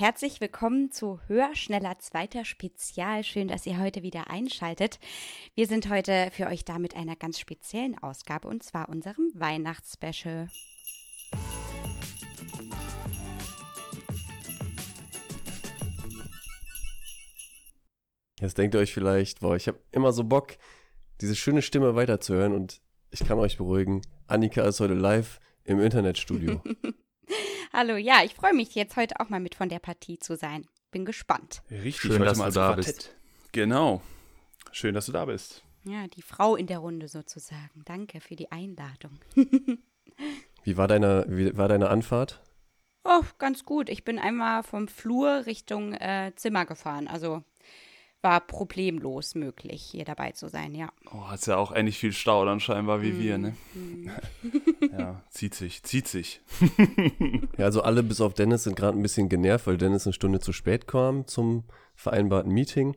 Herzlich willkommen zu Höher, Schneller, Zweiter Spezial. Schön, dass ihr heute wieder einschaltet. Wir sind heute für euch da mit einer ganz speziellen Ausgabe und zwar unserem Weihnachtsspecial. Jetzt denkt ihr euch vielleicht, boah, ich habe immer so Bock, diese schöne Stimme weiterzuhören und ich kann euch beruhigen, Annika ist heute live im Internetstudio. Hallo, ja, ich freue mich jetzt heute auch mal mit von der Partie zu sein. Bin gespannt. Richtig, Schön, dass du da bist. Genau. Schön, dass du da bist. Ja, die Frau in der Runde sozusagen. Danke für die Einladung. wie, war deine, wie war deine Anfahrt? Oh, ganz gut. Ich bin einmal vom Flur Richtung äh, Zimmer gefahren. Also war problemlos möglich, hier dabei zu sein, ja. Oh, hat ja auch ähnlich viel Stau dann scheinbar wie mm. wir, ne? Mm. ja, zieht sich, zieht sich. ja, also alle bis auf Dennis sind gerade ein bisschen genervt, weil Dennis eine Stunde zu spät kam zum vereinbarten Meeting.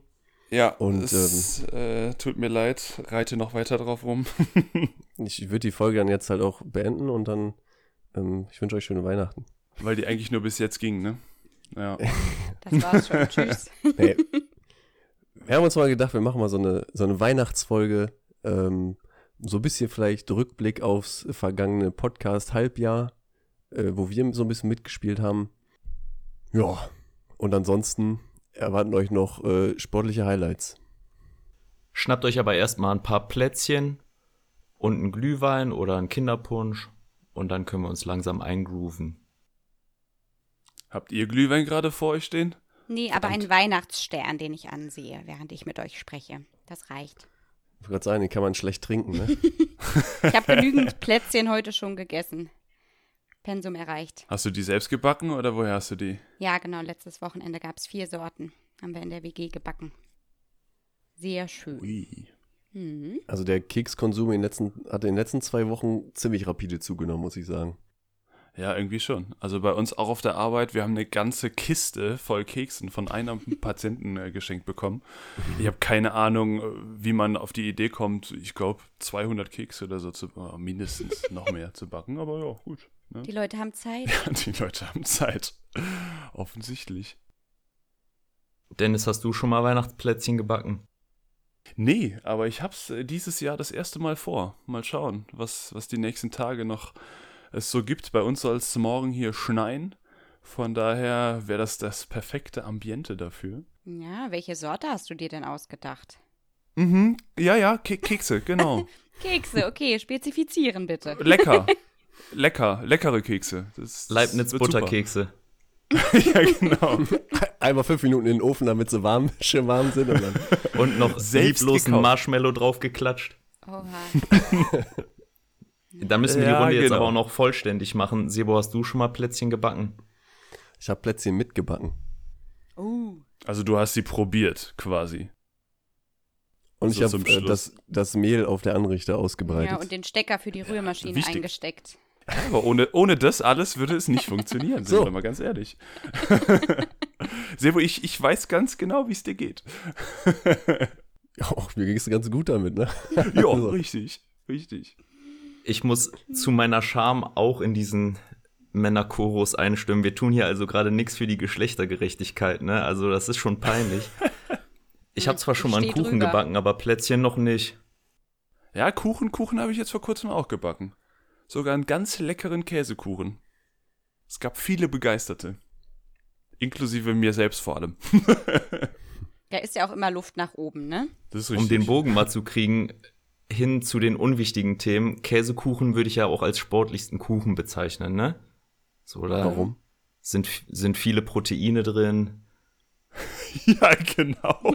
Ja, und es ähm, äh, tut mir leid, reite noch weiter drauf rum. ich würde die Folge dann jetzt halt auch beenden und dann, ähm, ich wünsche euch schöne Weihnachten. Weil die eigentlich nur bis jetzt ging, ne? Ja. Das war's schon. Tschüss. Nee, wir haben uns mal gedacht, wir machen mal so eine, so eine Weihnachtsfolge, ähm, so ein bisschen vielleicht Rückblick aufs vergangene Podcast-Halbjahr, äh, wo wir so ein bisschen mitgespielt haben. Ja, und ansonsten erwarten euch noch äh, sportliche Highlights. Schnappt euch aber erstmal ein paar Plätzchen und einen Glühwein oder einen Kinderpunsch und dann können wir uns langsam eingrooven. Habt ihr Glühwein gerade vor euch stehen? Nee, aber ein Weihnachtsstern, den ich ansehe, während ich mit euch spreche. Das reicht. Ich wollte gerade sagen, den kann man schlecht trinken, ne? ich habe genügend Plätzchen heute schon gegessen. Pensum erreicht. Hast du die selbst gebacken oder woher hast du die? Ja, genau. Letztes Wochenende gab es vier Sorten. Haben wir in der WG gebacken. Sehr schön. Ui. Mhm. Also der Kekskonsum in den letzten, hat in den letzten zwei Wochen ziemlich rapide zugenommen, muss ich sagen. Ja, irgendwie schon. Also bei uns auch auf der Arbeit, wir haben eine ganze Kiste voll Keksen von einem Patienten äh, geschenkt bekommen. Ich habe keine Ahnung, äh, wie man auf die Idee kommt, ich glaube 200 Kekse oder so zu, äh, mindestens noch mehr zu backen, aber ja, gut. Ne? Die Leute haben Zeit. Ja, die Leute haben Zeit. Offensichtlich. Dennis, hast du schon mal Weihnachtsplätzchen gebacken? Nee, aber ich hab's äh, dieses Jahr das erste Mal vor. Mal schauen, was, was die nächsten Tage noch es so gibt. Bei uns soll es morgen hier schneien. Von daher wäre das das perfekte Ambiente dafür. Ja, welche Sorte hast du dir denn ausgedacht? Mhm, ja, ja, Ke Kekse, genau. Kekse, okay, spezifizieren bitte. Lecker, lecker, leckere Kekse. Leibniz Butterkekse. ja, genau. Einmal fünf Minuten in den Ofen, damit sie warm, schön warm sind. Und, dann und noch selbstlos ein Marshmallow draufgeklatscht. Oha. Da müssen wir ja, die Runde genau. jetzt aber auch noch vollständig machen. Sebo, hast du schon mal Plätzchen gebacken? Ich habe Plätzchen mitgebacken. Oh. Also du hast sie probiert, quasi. Und ich habe äh, das, das Mehl auf der Anrichte ausgebreitet. Ja, und den Stecker für die Rührmaschine ja, eingesteckt. Aber ohne, ohne das alles würde es nicht funktionieren, sind so. wir mal ganz ehrlich. Sebo, ich, ich weiß ganz genau, wie es dir geht. ja, mir ging es ganz gut damit, ne? ja, also. richtig, richtig ich muss zu meiner Scham auch in diesen Männerchorus einstimmen. Wir tun hier also gerade nichts für die Geschlechtergerechtigkeit, ne? Also das ist schon peinlich. Ich habe zwar schon mal einen Kuchen drüber. gebacken, aber Plätzchen noch nicht. Ja, Kuchen, Kuchen habe ich jetzt vor kurzem auch gebacken. Sogar einen ganz leckeren Käsekuchen. Es gab viele Begeisterte. Inklusive mir selbst vor allem. da ist ja auch immer Luft nach oben, ne? Um den Bogen mal zu kriegen, hin zu den unwichtigen Themen. Käsekuchen würde ich ja auch als sportlichsten Kuchen bezeichnen, ne? So, oder? Warum? Sind, sind viele Proteine drin. ja, genau.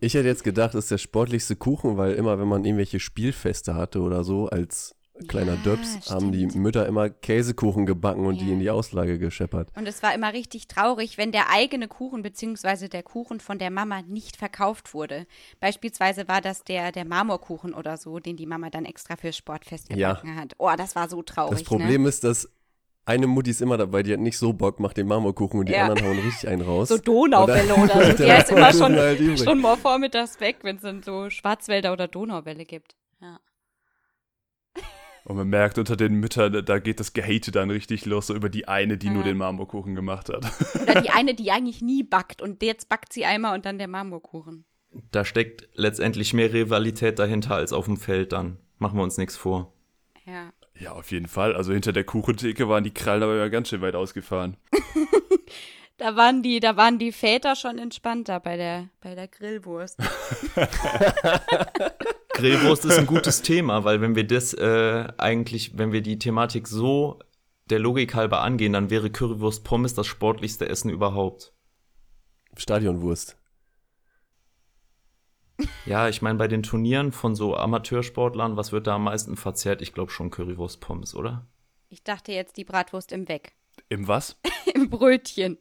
Ich hätte jetzt gedacht, das ist der sportlichste Kuchen, weil immer, wenn man irgendwelche Spielfeste hatte oder so, als kleiner ja, Döps, stimmt. haben die Mütter immer Käsekuchen gebacken und ja. die in die Auslage gescheppert. Und es war immer richtig traurig, wenn der eigene Kuchen bzw. der Kuchen von der Mama nicht verkauft wurde. Beispielsweise war das der, der Marmorkuchen oder so, den die Mama dann extra fürs Sportfest gebacken ja. hat. Oh, das war so traurig. Das Problem ne? ist, dass eine Mutti ist immer dabei, die hat nicht so Bock, macht den Marmorkuchen und die ja. anderen hauen richtig einen raus. So Donauwelle oder so. Die ist immer schon, halt schon mal vormittags weg, wenn es dann so Schwarzwälder oder Donauwelle gibt. Ja. Und man merkt unter den Müttern, da geht das Gehate dann richtig los, so über die eine, die ja. nur den Marmorkuchen gemacht hat. Oder die eine, die eigentlich nie backt und jetzt backt sie einmal und dann der Marmorkuchen. Da steckt letztendlich mehr Rivalität dahinter als auf dem Feld dann. Machen wir uns nichts vor. Ja. Ja, auf jeden Fall. Also hinter der Kuchentheke waren die Krallen aber ja ganz schön weit ausgefahren. da waren die, da waren die Väter schon entspannter bei der, bei der Grillwurst. Grillwurst ist ein gutes Thema, weil wenn wir das äh, eigentlich, wenn wir die Thematik so der Logik halber angehen, dann wäre Currywurst Pommes das sportlichste Essen überhaupt. Stadionwurst. Ja, ich meine, bei den Turnieren von so Amateursportlern, was wird da am meisten verzehrt? Ich glaube schon Currywurst Pommes, oder? Ich dachte jetzt die Bratwurst im Weg. Im was? Im Brötchen.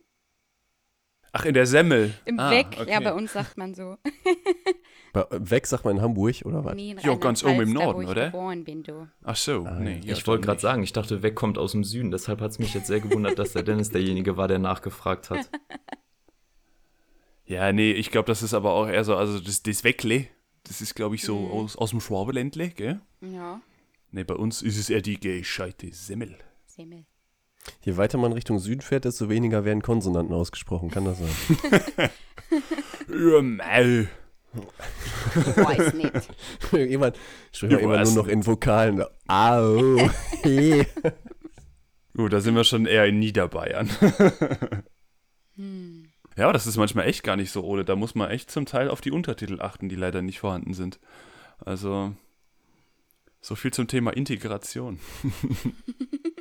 Ach, in der Semmel. Im ah, Weg, okay. ja, bei uns sagt man so. bei, Weg sagt man in Hamburg, oder was? Nee, ja, ganz oben im Norden, oder? Bin, du. Ach so, ah, nee. Ich wollte gerade sagen, ich dachte, Weg kommt aus dem Süden, deshalb hat es mich jetzt sehr gewundert, dass der Dennis derjenige war, der nachgefragt hat. Ja, nee, ich glaube, das ist aber auch eher so, also das, das Weckle, das ist, glaube ich, so mhm. aus, aus dem Schwabeländle, gell? Ja. Nee, bei uns ist es eher die gescheite Semmel. Semmel. Je weiter man Richtung Süden fährt, desto weniger werden Konsonanten ausgesprochen, kann das sein? ja, mal. Weiß nicht. Jemand spricht immer nur noch in Vokalen. Au. Gut, da sind wir schon eher in Niederbayern. hm. Ja, das ist manchmal echt gar nicht so ohne. Da muss man echt zum Teil auf die Untertitel achten, die leider nicht vorhanden sind. Also, so viel zum Thema Integration.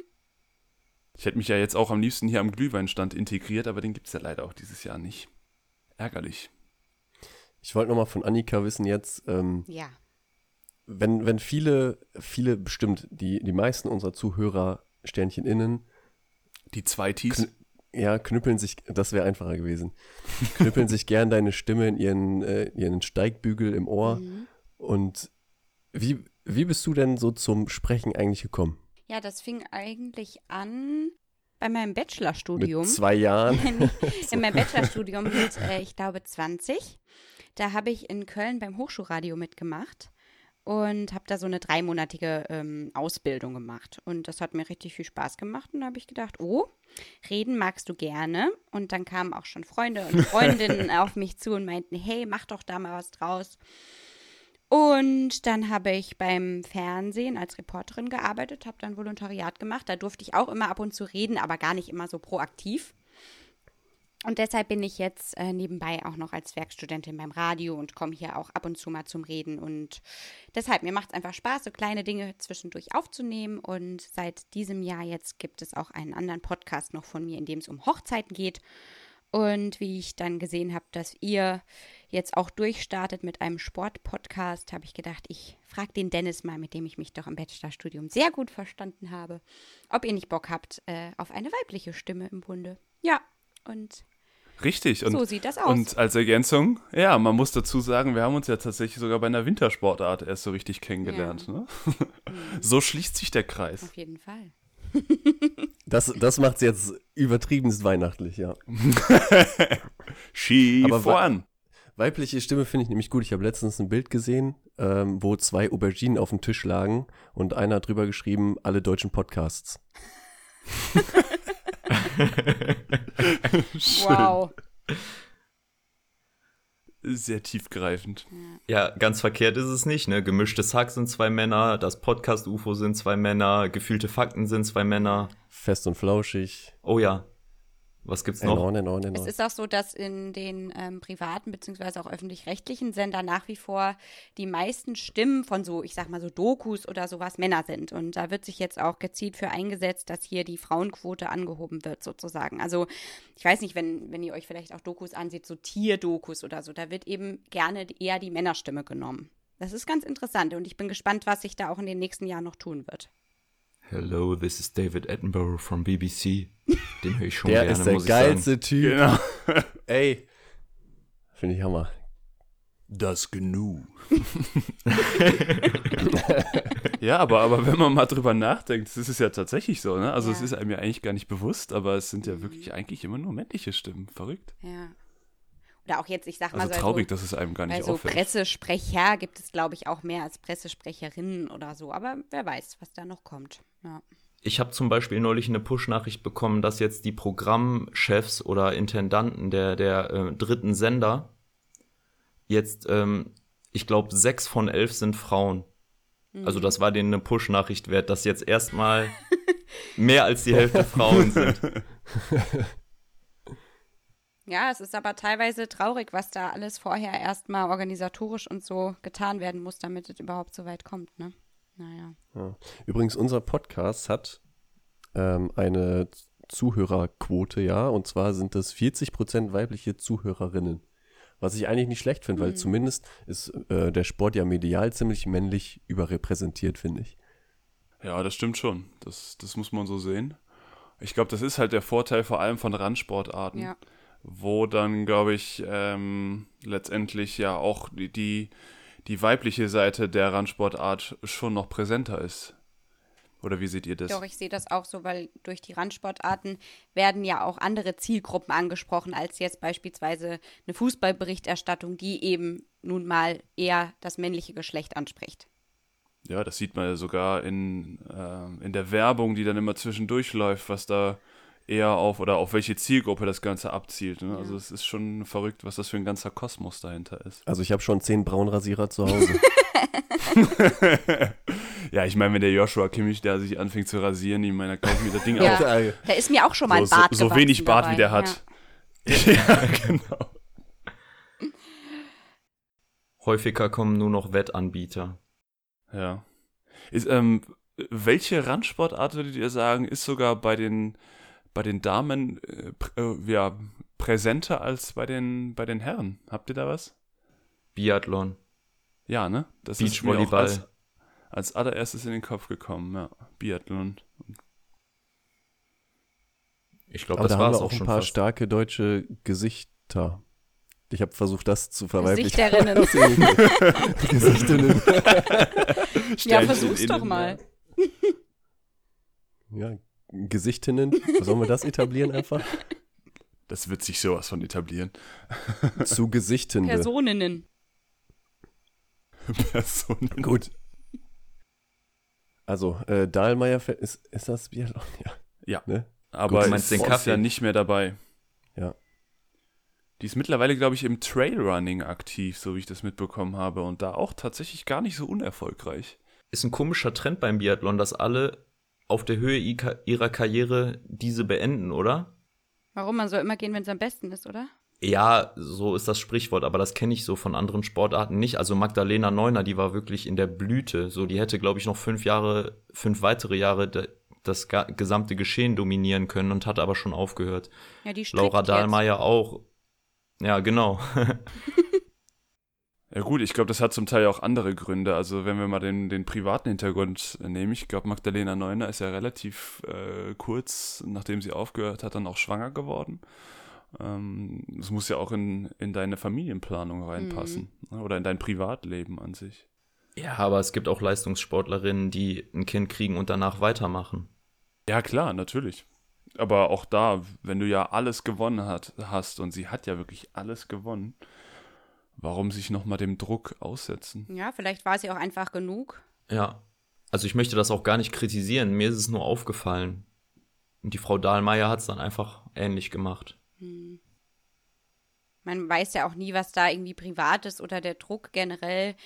ich hätte mich ja jetzt auch am liebsten hier am Glühweinstand integriert, aber den gibt es ja leider auch dieses Jahr nicht. Ärgerlich. Ich wollte nochmal von Annika wissen jetzt, ähm, ja. wenn, wenn viele, viele bestimmt, die, die meisten unserer Zuhörer, Sternchen innen, die zwei Ts, ja, knüppeln sich, das wäre einfacher gewesen. knüppeln sich gern deine Stimme in ihren, äh, ihren Steigbügel im Ohr. Mhm. Und wie, wie bist du denn so zum Sprechen eigentlich gekommen? Ja, das fing eigentlich an bei meinem Bachelorstudium. Mit zwei Jahren. in meinem Bachelorstudium mit, äh, ich glaube, 20. Da habe ich in Köln beim Hochschulradio mitgemacht und habe da so eine dreimonatige ähm, Ausbildung gemacht. Und das hat mir richtig viel Spaß gemacht. Und da habe ich gedacht, oh, reden magst du gerne. Und dann kamen auch schon Freunde und Freundinnen auf mich zu und meinten, hey, mach doch da mal was draus. Und dann habe ich beim Fernsehen als Reporterin gearbeitet, habe dann Volontariat gemacht. Da durfte ich auch immer ab und zu reden, aber gar nicht immer so proaktiv. Und deshalb bin ich jetzt äh, nebenbei auch noch als Werkstudentin beim Radio und komme hier auch ab und zu mal zum Reden. Und deshalb, mir macht es einfach Spaß, so kleine Dinge zwischendurch aufzunehmen. Und seit diesem Jahr jetzt gibt es auch einen anderen Podcast noch von mir, in dem es um Hochzeiten geht. Und wie ich dann gesehen habe, dass ihr jetzt auch durchstartet mit einem Sportpodcast, habe ich gedacht, ich frage den Dennis mal, mit dem ich mich doch im Bachelorstudium sehr gut verstanden habe, ob ihr nicht Bock habt äh, auf eine weibliche Stimme im Bunde. Ja, und Richtig. Und, so sieht das aus. Und als Ergänzung, ja, man muss dazu sagen, wir haben uns ja tatsächlich sogar bei einer Wintersportart erst so richtig kennengelernt. Ja. Ne? so schließt sich der Kreis. Auf jeden Fall. das das macht es jetzt übertriebenst weihnachtlich, ja. Ski Aber voran. Weibliche Stimme finde ich nämlich gut. Ich habe letztens ein Bild gesehen, ähm, wo zwei Auberginen auf dem Tisch lagen und einer hat drüber geschrieben, alle deutschen Podcasts. wow. Sehr tiefgreifend. Ja, ganz verkehrt ist es nicht, ne? Gemischtes Hack sind zwei Männer, das Podcast-UFO sind zwei Männer, gefühlte Fakten sind zwei Männer. Fest und flauschig. Oh ja. Was gibt's noch? Enorm, enorm, enorm. Es ist auch so, dass in den ähm, privaten beziehungsweise auch öffentlich-rechtlichen Sendern nach wie vor die meisten Stimmen von so, ich sag mal so Dokus oder sowas Männer sind. Und da wird sich jetzt auch gezielt für eingesetzt, dass hier die Frauenquote angehoben wird, sozusagen. Also ich weiß nicht, wenn, wenn ihr euch vielleicht auch Dokus ansieht, so Tierdokus oder so, da wird eben gerne eher die Männerstimme genommen. Das ist ganz interessant und ich bin gespannt, was sich da auch in den nächsten Jahren noch tun wird. Hello, this is David Attenborough from BBC. Den höre ich schon der gerne, ist der muss geilste Typ. Genau. Ey. Finde ich Hammer. Das Gnu. ja, aber, aber wenn man mal drüber nachdenkt, das ist ja tatsächlich so, ne? Also ja. es ist einem ja eigentlich gar nicht bewusst, aber es sind ja wirklich eigentlich immer nur männliche Stimmen. Verrückt. Ja. Oder auch jetzt, ich sag mal also so. traurig, dass es einem gar nicht also auffällt. Pressesprecher gibt es, glaube ich, auch mehr als Pressesprecherinnen oder so. Aber wer weiß, was da noch kommt. Ja. Ich habe zum Beispiel neulich eine Push-Nachricht bekommen, dass jetzt die Programmchefs oder Intendanten der, der äh, dritten Sender jetzt, ähm, ich glaube, sechs von elf sind Frauen. Also das war denen eine Push-Nachricht wert, dass jetzt erstmal mehr als die Hälfte Frauen sind. Ja, es ist aber teilweise traurig, was da alles vorher erstmal organisatorisch und so getan werden muss, damit es überhaupt so weit kommt, ne? Naja. Ja. Übrigens, unser Podcast hat ähm, eine Zuhörerquote, ja, und zwar sind das 40% weibliche Zuhörerinnen. Was ich eigentlich nicht schlecht finde, weil Mhm. zumindest ist äh, der Sport ja medial ziemlich männlich überrepräsentiert, finde ich. Ja, das stimmt schon. Das, das muss man so sehen. Ich glaube, das ist halt der Vorteil vor allem von Randsportarten, Ja. Wo dann, glaube ich, ähm, letztendlich ja auch die, die, weibliche Seite der Randsportart schon noch präsenter ist. Oder wie seht ihr das? Doch, ich sehe das auch so, weil durch die Randsportarten werden ja auch andere Zielgruppen angesprochen, als jetzt beispielsweise eine Fußballberichterstattung, die eben nun mal eher das männliche Geschlecht anspricht. Ja, das sieht man ja sogar in, äh, in der Werbung, die dann immer zwischendurch läuft, was da eher auf oder auf welche Zielgruppe das Ganze abzielt. Ne? Also es ist schon verrückt, was das für ein ganzer Kosmos dahinter ist. Also ich habe schon zehn Braunrasierer zu Hause. Ja, ich meine, wenn der Joshua Kimmich da sich anfängt zu rasieren, ich meine, da kaufe ich mir das Ding Ja. auch. Da ist mir auch schon mal So, ein Bart so, so wenig Bart, dabei. wie der hat. Ja, genau. Häufiger kommen nur noch Wettanbieter. Ja. Ist, ähm, welche Randsportart würdet ihr sagen, ist sogar bei den, bei den Damen äh, pr äh, ja, präsenter als bei den, bei den Herren? Habt ihr da was? Biathlon. Ja, ne? Das ist mir auch Beachvolleyball. als, als allererstes in den Kopf gekommen, ja. Biathlon. Ich glaube, das da war es auch auch ein paar fast. starke deutsche Gesichter. Ich habe versucht, das zu verweiblichen. Gesichterinnen. Gesichterinnen. Ja, versuch's doch mal. Ja, Gesichtinnen. Sollen wir das etablieren einfach? Das wird sich sowas von etablieren. Zu Gesichtende. Personinnen. Personen. Gut. Also, äh, Dahlmeier, ist, ist das Biathlon? Ja. Ja. Ne? Aber du ist, meinst den ist Kaffee? ja nicht mehr dabei. Ja. Die ist mittlerweile, glaube ich, im Trailrunning aktiv, so wie ich das mitbekommen habe. Und da auch tatsächlich gar nicht so unerfolgreich. Ist ein komischer Trend beim Biathlon, dass alle auf der Höhe ihrer Karriere diese beenden, oder? Warum? Man soll immer gehen, wenn es am besten ist, oder? Ja, so ist das Sprichwort, aber das kenne ich so von anderen Sportarten nicht. Also Magdalena Neuner, die war wirklich in der Blüte. So, die hätte, glaube ich, noch fünf Jahre, fünf weitere Jahre das gesamte Geschehen dominieren können und hat aber schon aufgehört. Ja, die Laura jetzt. Dahlmeier auch. Ja, genau. Ja gut, ich glaube, das hat zum Teil auch andere Gründe. Also wenn wir mal den, den privaten Hintergrund nehmen, ich glaube, Magdalena Neuner ist ja relativ äh, kurz, nachdem sie aufgehört hat, dann auch schwanger geworden. Ähm, das muss ja auch in, in deine Familienplanung reinpassen ne? oder in dein Privatleben an sich. ja, aber es gibt auch Leistungssportlerinnen, die ein Kind kriegen und danach weitermachen. Ja, klar, natürlich. Aber auch da, wenn du ja alles gewonnen hat, hast und sie hat ja wirklich alles gewonnen, warum sich nochmal dem Druck aussetzen? Ja, vielleicht war sie auch einfach genug. Ja. Also ich möchte das auch gar nicht kritisieren. Mir ist es nur aufgefallen. Und die Frau Dahlmeier hat es dann einfach ähnlich gemacht. Man weiß ja auch nie, was da irgendwie privat ist oder der Druck generell,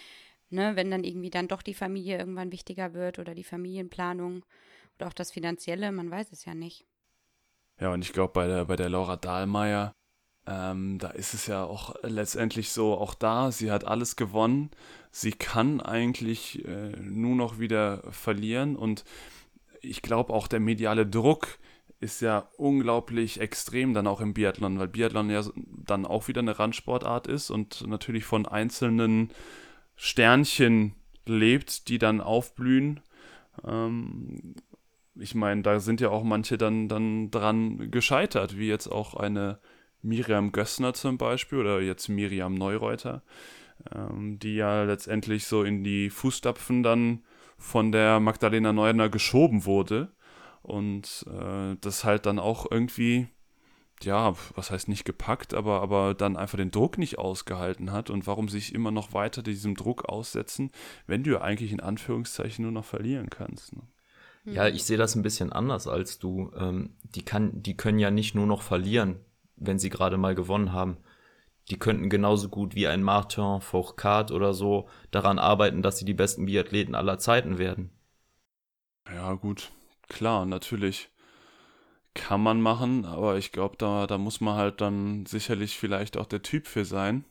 ne, wenn dann irgendwie dann doch die Familie irgendwann wichtiger wird oder die Familienplanung oder auch das Finanzielle, man weiß es ja nicht. Ja, und ich glaube, bei der, bei der Laura Dahlmeier, ähm, da ist es ja auch letztendlich so, auch da, sie hat alles gewonnen. Sie kann eigentlich äh, nur noch wieder verlieren. Und ich glaube auch, der mediale Druck ist ja unglaublich extrem dann auch im Biathlon, weil Biathlon ja dann auch wieder eine Randsportart ist und natürlich von einzelnen Sternchen lebt, die dann aufblühen. Ähm, ich meine, da sind ja auch manche dann, dann dran gescheitert, wie jetzt auch eine Miriam Gössner zum Beispiel oder jetzt Miriam Neureuter, ähm, die ja letztendlich so in die Fußstapfen dann von der Magdalena Neuner geschoben wurde und äh, das halt dann auch irgendwie ja, was heißt nicht gepackt, aber, aber dann einfach den Druck nicht ausgehalten hat und warum sich immer noch weiter diesem Druck aussetzen, wenn du ja eigentlich in Anführungszeichen nur noch verlieren kannst. Ne? Ja, ich sehe das ein bisschen anders als du. Ähm, die, kann, die können ja nicht nur noch verlieren, wenn sie gerade mal gewonnen haben. Die könnten genauso gut wie ein Martin Fourcade oder so daran arbeiten, dass sie die besten Biathleten aller Zeiten werden. Ja, gut. Klar, natürlich. Kann man machen, aber ich glaube, da, da muss man halt dann sicherlich vielleicht auch der Typ für sein.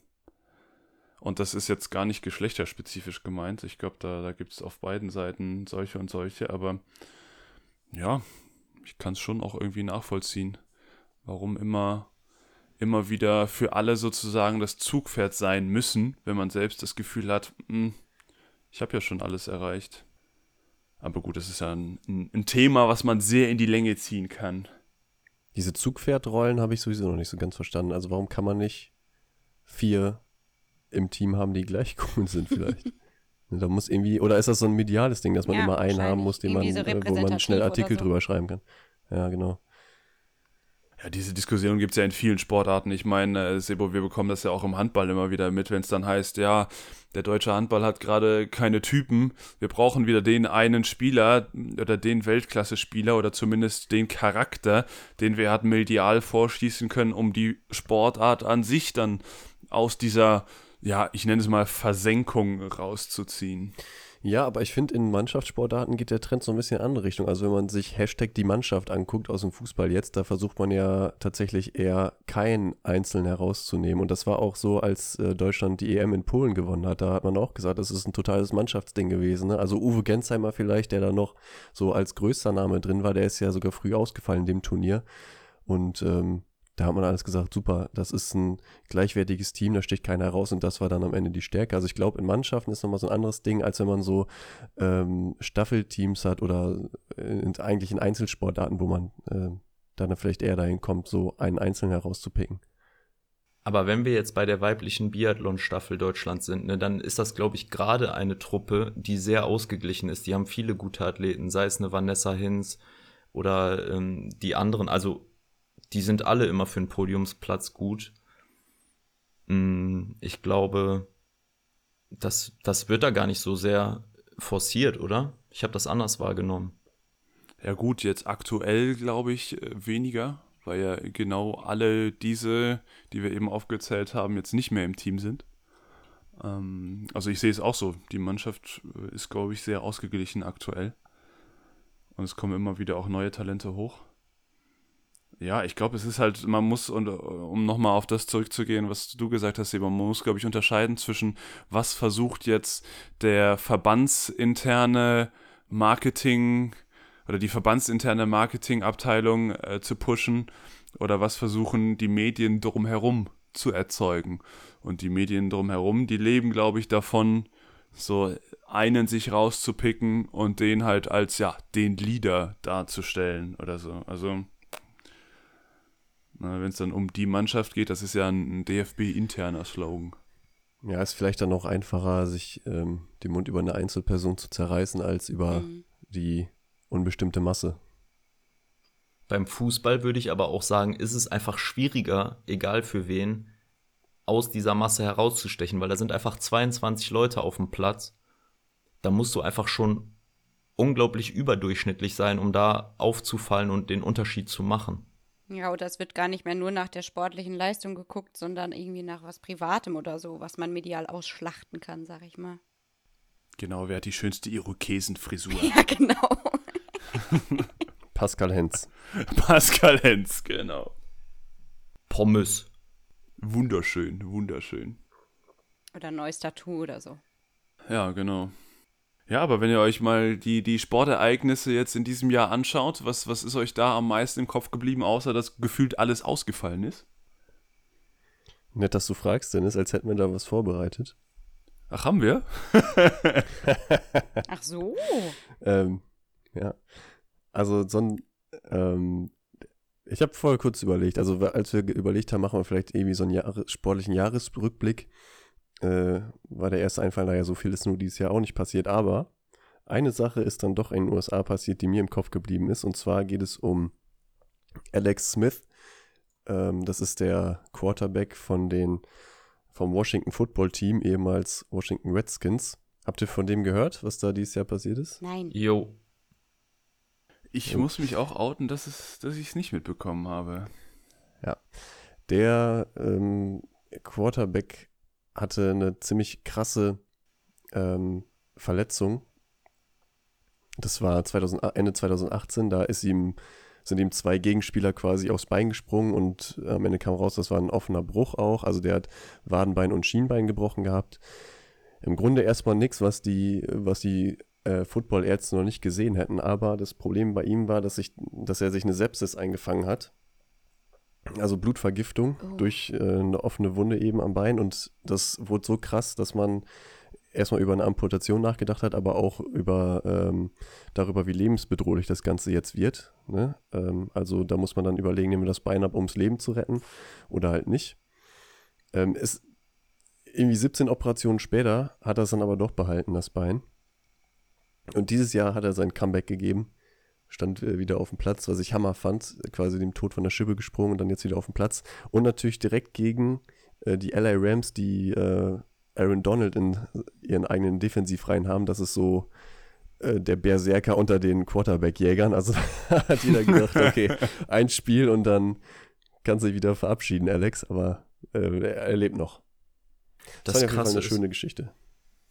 Und das ist jetzt gar nicht geschlechterspezifisch gemeint. Ich glaube, da, da gibt es auf beiden Seiten solche und solche, aber ja, ich kann es schon auch irgendwie nachvollziehen, warum immer, immer wieder für alle sozusagen das Zugpferd sein müssen, wenn man selbst das Gefühl hat, hm, ich habe ja schon alles erreicht. Aber gut, das ist ja ein, ein, Thema, was man sehr in die Länge ziehen kann. Diese Zugpferdrollen habe ich sowieso noch nicht so ganz verstanden. Also warum kann man nicht vier im Team haben, die gleich cool sind vielleicht? da muss irgendwie, oder ist das so ein mediales Ding, dass man ja, immer einen haben muss, den man, so äh, wo man schnell Artikel so. drüber schreiben kann? Ja, genau. Ja, diese Diskussion gibt es ja in vielen Sportarten. Ich meine, äh, Sebo, wir bekommen das ja auch im Handball immer wieder mit, wenn es dann heißt, ja, der deutsche Handball hat gerade keine Typen. Wir brauchen wieder den einen Spieler oder den Weltklasse-Spieler oder zumindest den Charakter, den wir halt medial vorschießen können, um die Sportart an sich dann aus dieser, ja, ich nenne es mal Versenkung rauszuziehen. Ja, aber ich finde, in Mannschaftssportarten geht der Trend so ein bisschen in eine andere Richtung. Also wenn man sich Hashtag die Mannschaft anguckt aus dem Fußball jetzt, da versucht man ja tatsächlich eher keinen Einzelnen herauszunehmen. Und das war auch so, als äh, Deutschland die EM in Polen gewonnen hat. Da hat man auch gesagt, das ist ein totales Mannschaftsding gewesen. Ne? Also Uwe Gensheimer vielleicht, der da noch so als größter Name drin war, der ist ja sogar früh ausgefallen in dem Turnier. Und ähm, da hat man alles gesagt, super, das ist ein gleichwertiges Team, da sticht keiner raus und das war dann am Ende die Stärke. Also ich glaube, in Mannschaften ist nochmal so ein anderes Ding, als wenn man so ähm, Staffelteams hat oder in, eigentlich in Einzelsportarten, wo man äh, dann vielleicht eher dahin kommt, so einen Einzelnen herauszupicken. Aber wenn wir jetzt bei der weiblichen Biathlon-Staffel Deutschland sind, ne, dann ist das, glaube ich, gerade eine Truppe, die sehr ausgeglichen ist. Die haben viele gute Athleten, sei es eine Vanessa Hinz oder ähm, die anderen. Also die sind alle immer für einen Podiumsplatz gut. Mm, ich glaube, das, das wird da gar nicht so sehr forciert, oder? Ich habe das anders wahrgenommen. Ja gut, jetzt aktuell glaube ich äh, weniger, weil ja genau alle diese, die wir eben aufgezählt haben, jetzt nicht mehr im Team sind. Ähm, also ich sehe es auch so. Die Mannschaft äh, ist, glaube ich, sehr ausgeglichen aktuell. Und es kommen immer wieder auch neue Talente hoch. Ja, ich glaube, es ist halt, man muss, und um nochmal auf das zurückzugehen, was du gesagt hast, man muss, glaube ich, unterscheiden zwischen, was versucht jetzt der verbandsinterne Marketing oder die verbandsinterne Marketingabteilung äh, zu pushen oder was versuchen die Medien drumherum zu erzeugen. Und die Medien drumherum, die leben, glaube ich, davon, so einen sich rauszupicken und den halt als, ja, den Leader darzustellen oder so. Also wenn es dann um die Mannschaft geht, das ist ja ein DFB-interner Slogan. Ja, ist vielleicht dann noch einfacher, sich ähm, den Mund über eine Einzelperson zu zerreißen, als über mhm. die unbestimmte Masse. Beim Fußball würde ich aber auch sagen, ist es einfach schwieriger, egal für wen, aus dieser Masse herauszustechen, weil da sind einfach 22 Leute auf dem Platz. Da musst du einfach schon unglaublich überdurchschnittlich sein, um da aufzufallen und den Unterschied zu machen. Ja, oder es wird gar nicht mehr nur nach der sportlichen Leistung geguckt, sondern irgendwie nach was Privatem oder so, was man medial ausschlachten kann, sag ich mal. Genau, wer hat die schönste Irokesenfrisur? Ja, genau. Pascal Hens. Pascal Hens, genau. Pommes. Wunderschön, wunderschön. Oder ein neues Tattoo oder so. Ja, genau. Ja, aber wenn ihr euch mal die, die Sportereignisse jetzt in diesem Jahr anschaut, was, was ist euch da am meisten im Kopf geblieben, außer dass gefühlt alles ausgefallen ist? Nett, dass du fragst, Dennis, als hätten wir da was vorbereitet. Ach, haben wir? Ach so. ähm, ja. Also so ein, ähm, ich habe vorher kurz überlegt, also als wir überlegt haben, machen wir vielleicht irgendwie so einen Jahres sportlichen Jahresrückblick äh, war der erste Einfall, naja, so viel ist nur dieses Jahr auch nicht passiert. Aber eine Sache ist dann doch in den USA passiert, die mir im Kopf geblieben ist. Und zwar geht es um Alex Smith. Ähm, das ist der Quarterback von den, vom Washington Football Team, ehemals Washington Redskins. Habt ihr von dem gehört, was da dieses Jahr passiert ist? Nein. Jo. Ich ja. muss mich auch outen, dass, es, dass ich es nicht mitbekommen habe. Ja. Der ähm, Quarterback hatte eine ziemlich krasse ähm, Verletzung. Das war 2000, Ende 2018, da ist ihm, sind ihm zwei Gegenspieler quasi aufs Bein gesprungen und am Ende kam raus, das war ein offener Bruch auch. Also der hat Wadenbein und Schienbein gebrochen gehabt. Im Grunde erstmal nichts, was die, was die äh, Footballärzte noch nicht gesehen hätten, aber das Problem bei ihm war, dass, ich, dass er sich eine Sepsis eingefangen hat also Blutvergiftung oh. durch äh, eine offene Wunde eben am Bein und das wurde so krass, dass man erstmal über eine Amputation nachgedacht hat, aber auch über ähm, darüber, wie lebensbedrohlich das Ganze jetzt wird. Ne? Ähm, also da muss man dann überlegen, nehmen wir das Bein ab, um das Leben zu retten oder halt nicht. Ähm, ist irgendwie 17 Operationen später hat er es dann aber doch behalten, das Bein. Und dieses Jahr hat er sein Comeback gegeben stand äh, wieder auf dem Platz, was ich Hammer fand, quasi dem Tod von der Schippe gesprungen und dann jetzt wieder auf dem Platz. Und natürlich direkt gegen äh, die LA Rams, die äh, Aaron Donald in ihren eigenen Defensivreihen haben. Das ist so äh, der Berserker unter den Quarterback-Jägern. Also hat jeder gedacht, okay, ein Spiel und dann kann sich wieder verabschieden, Alex, aber äh, er lebt noch. Das, das ist auf jeden Fall eine schöne Geschichte.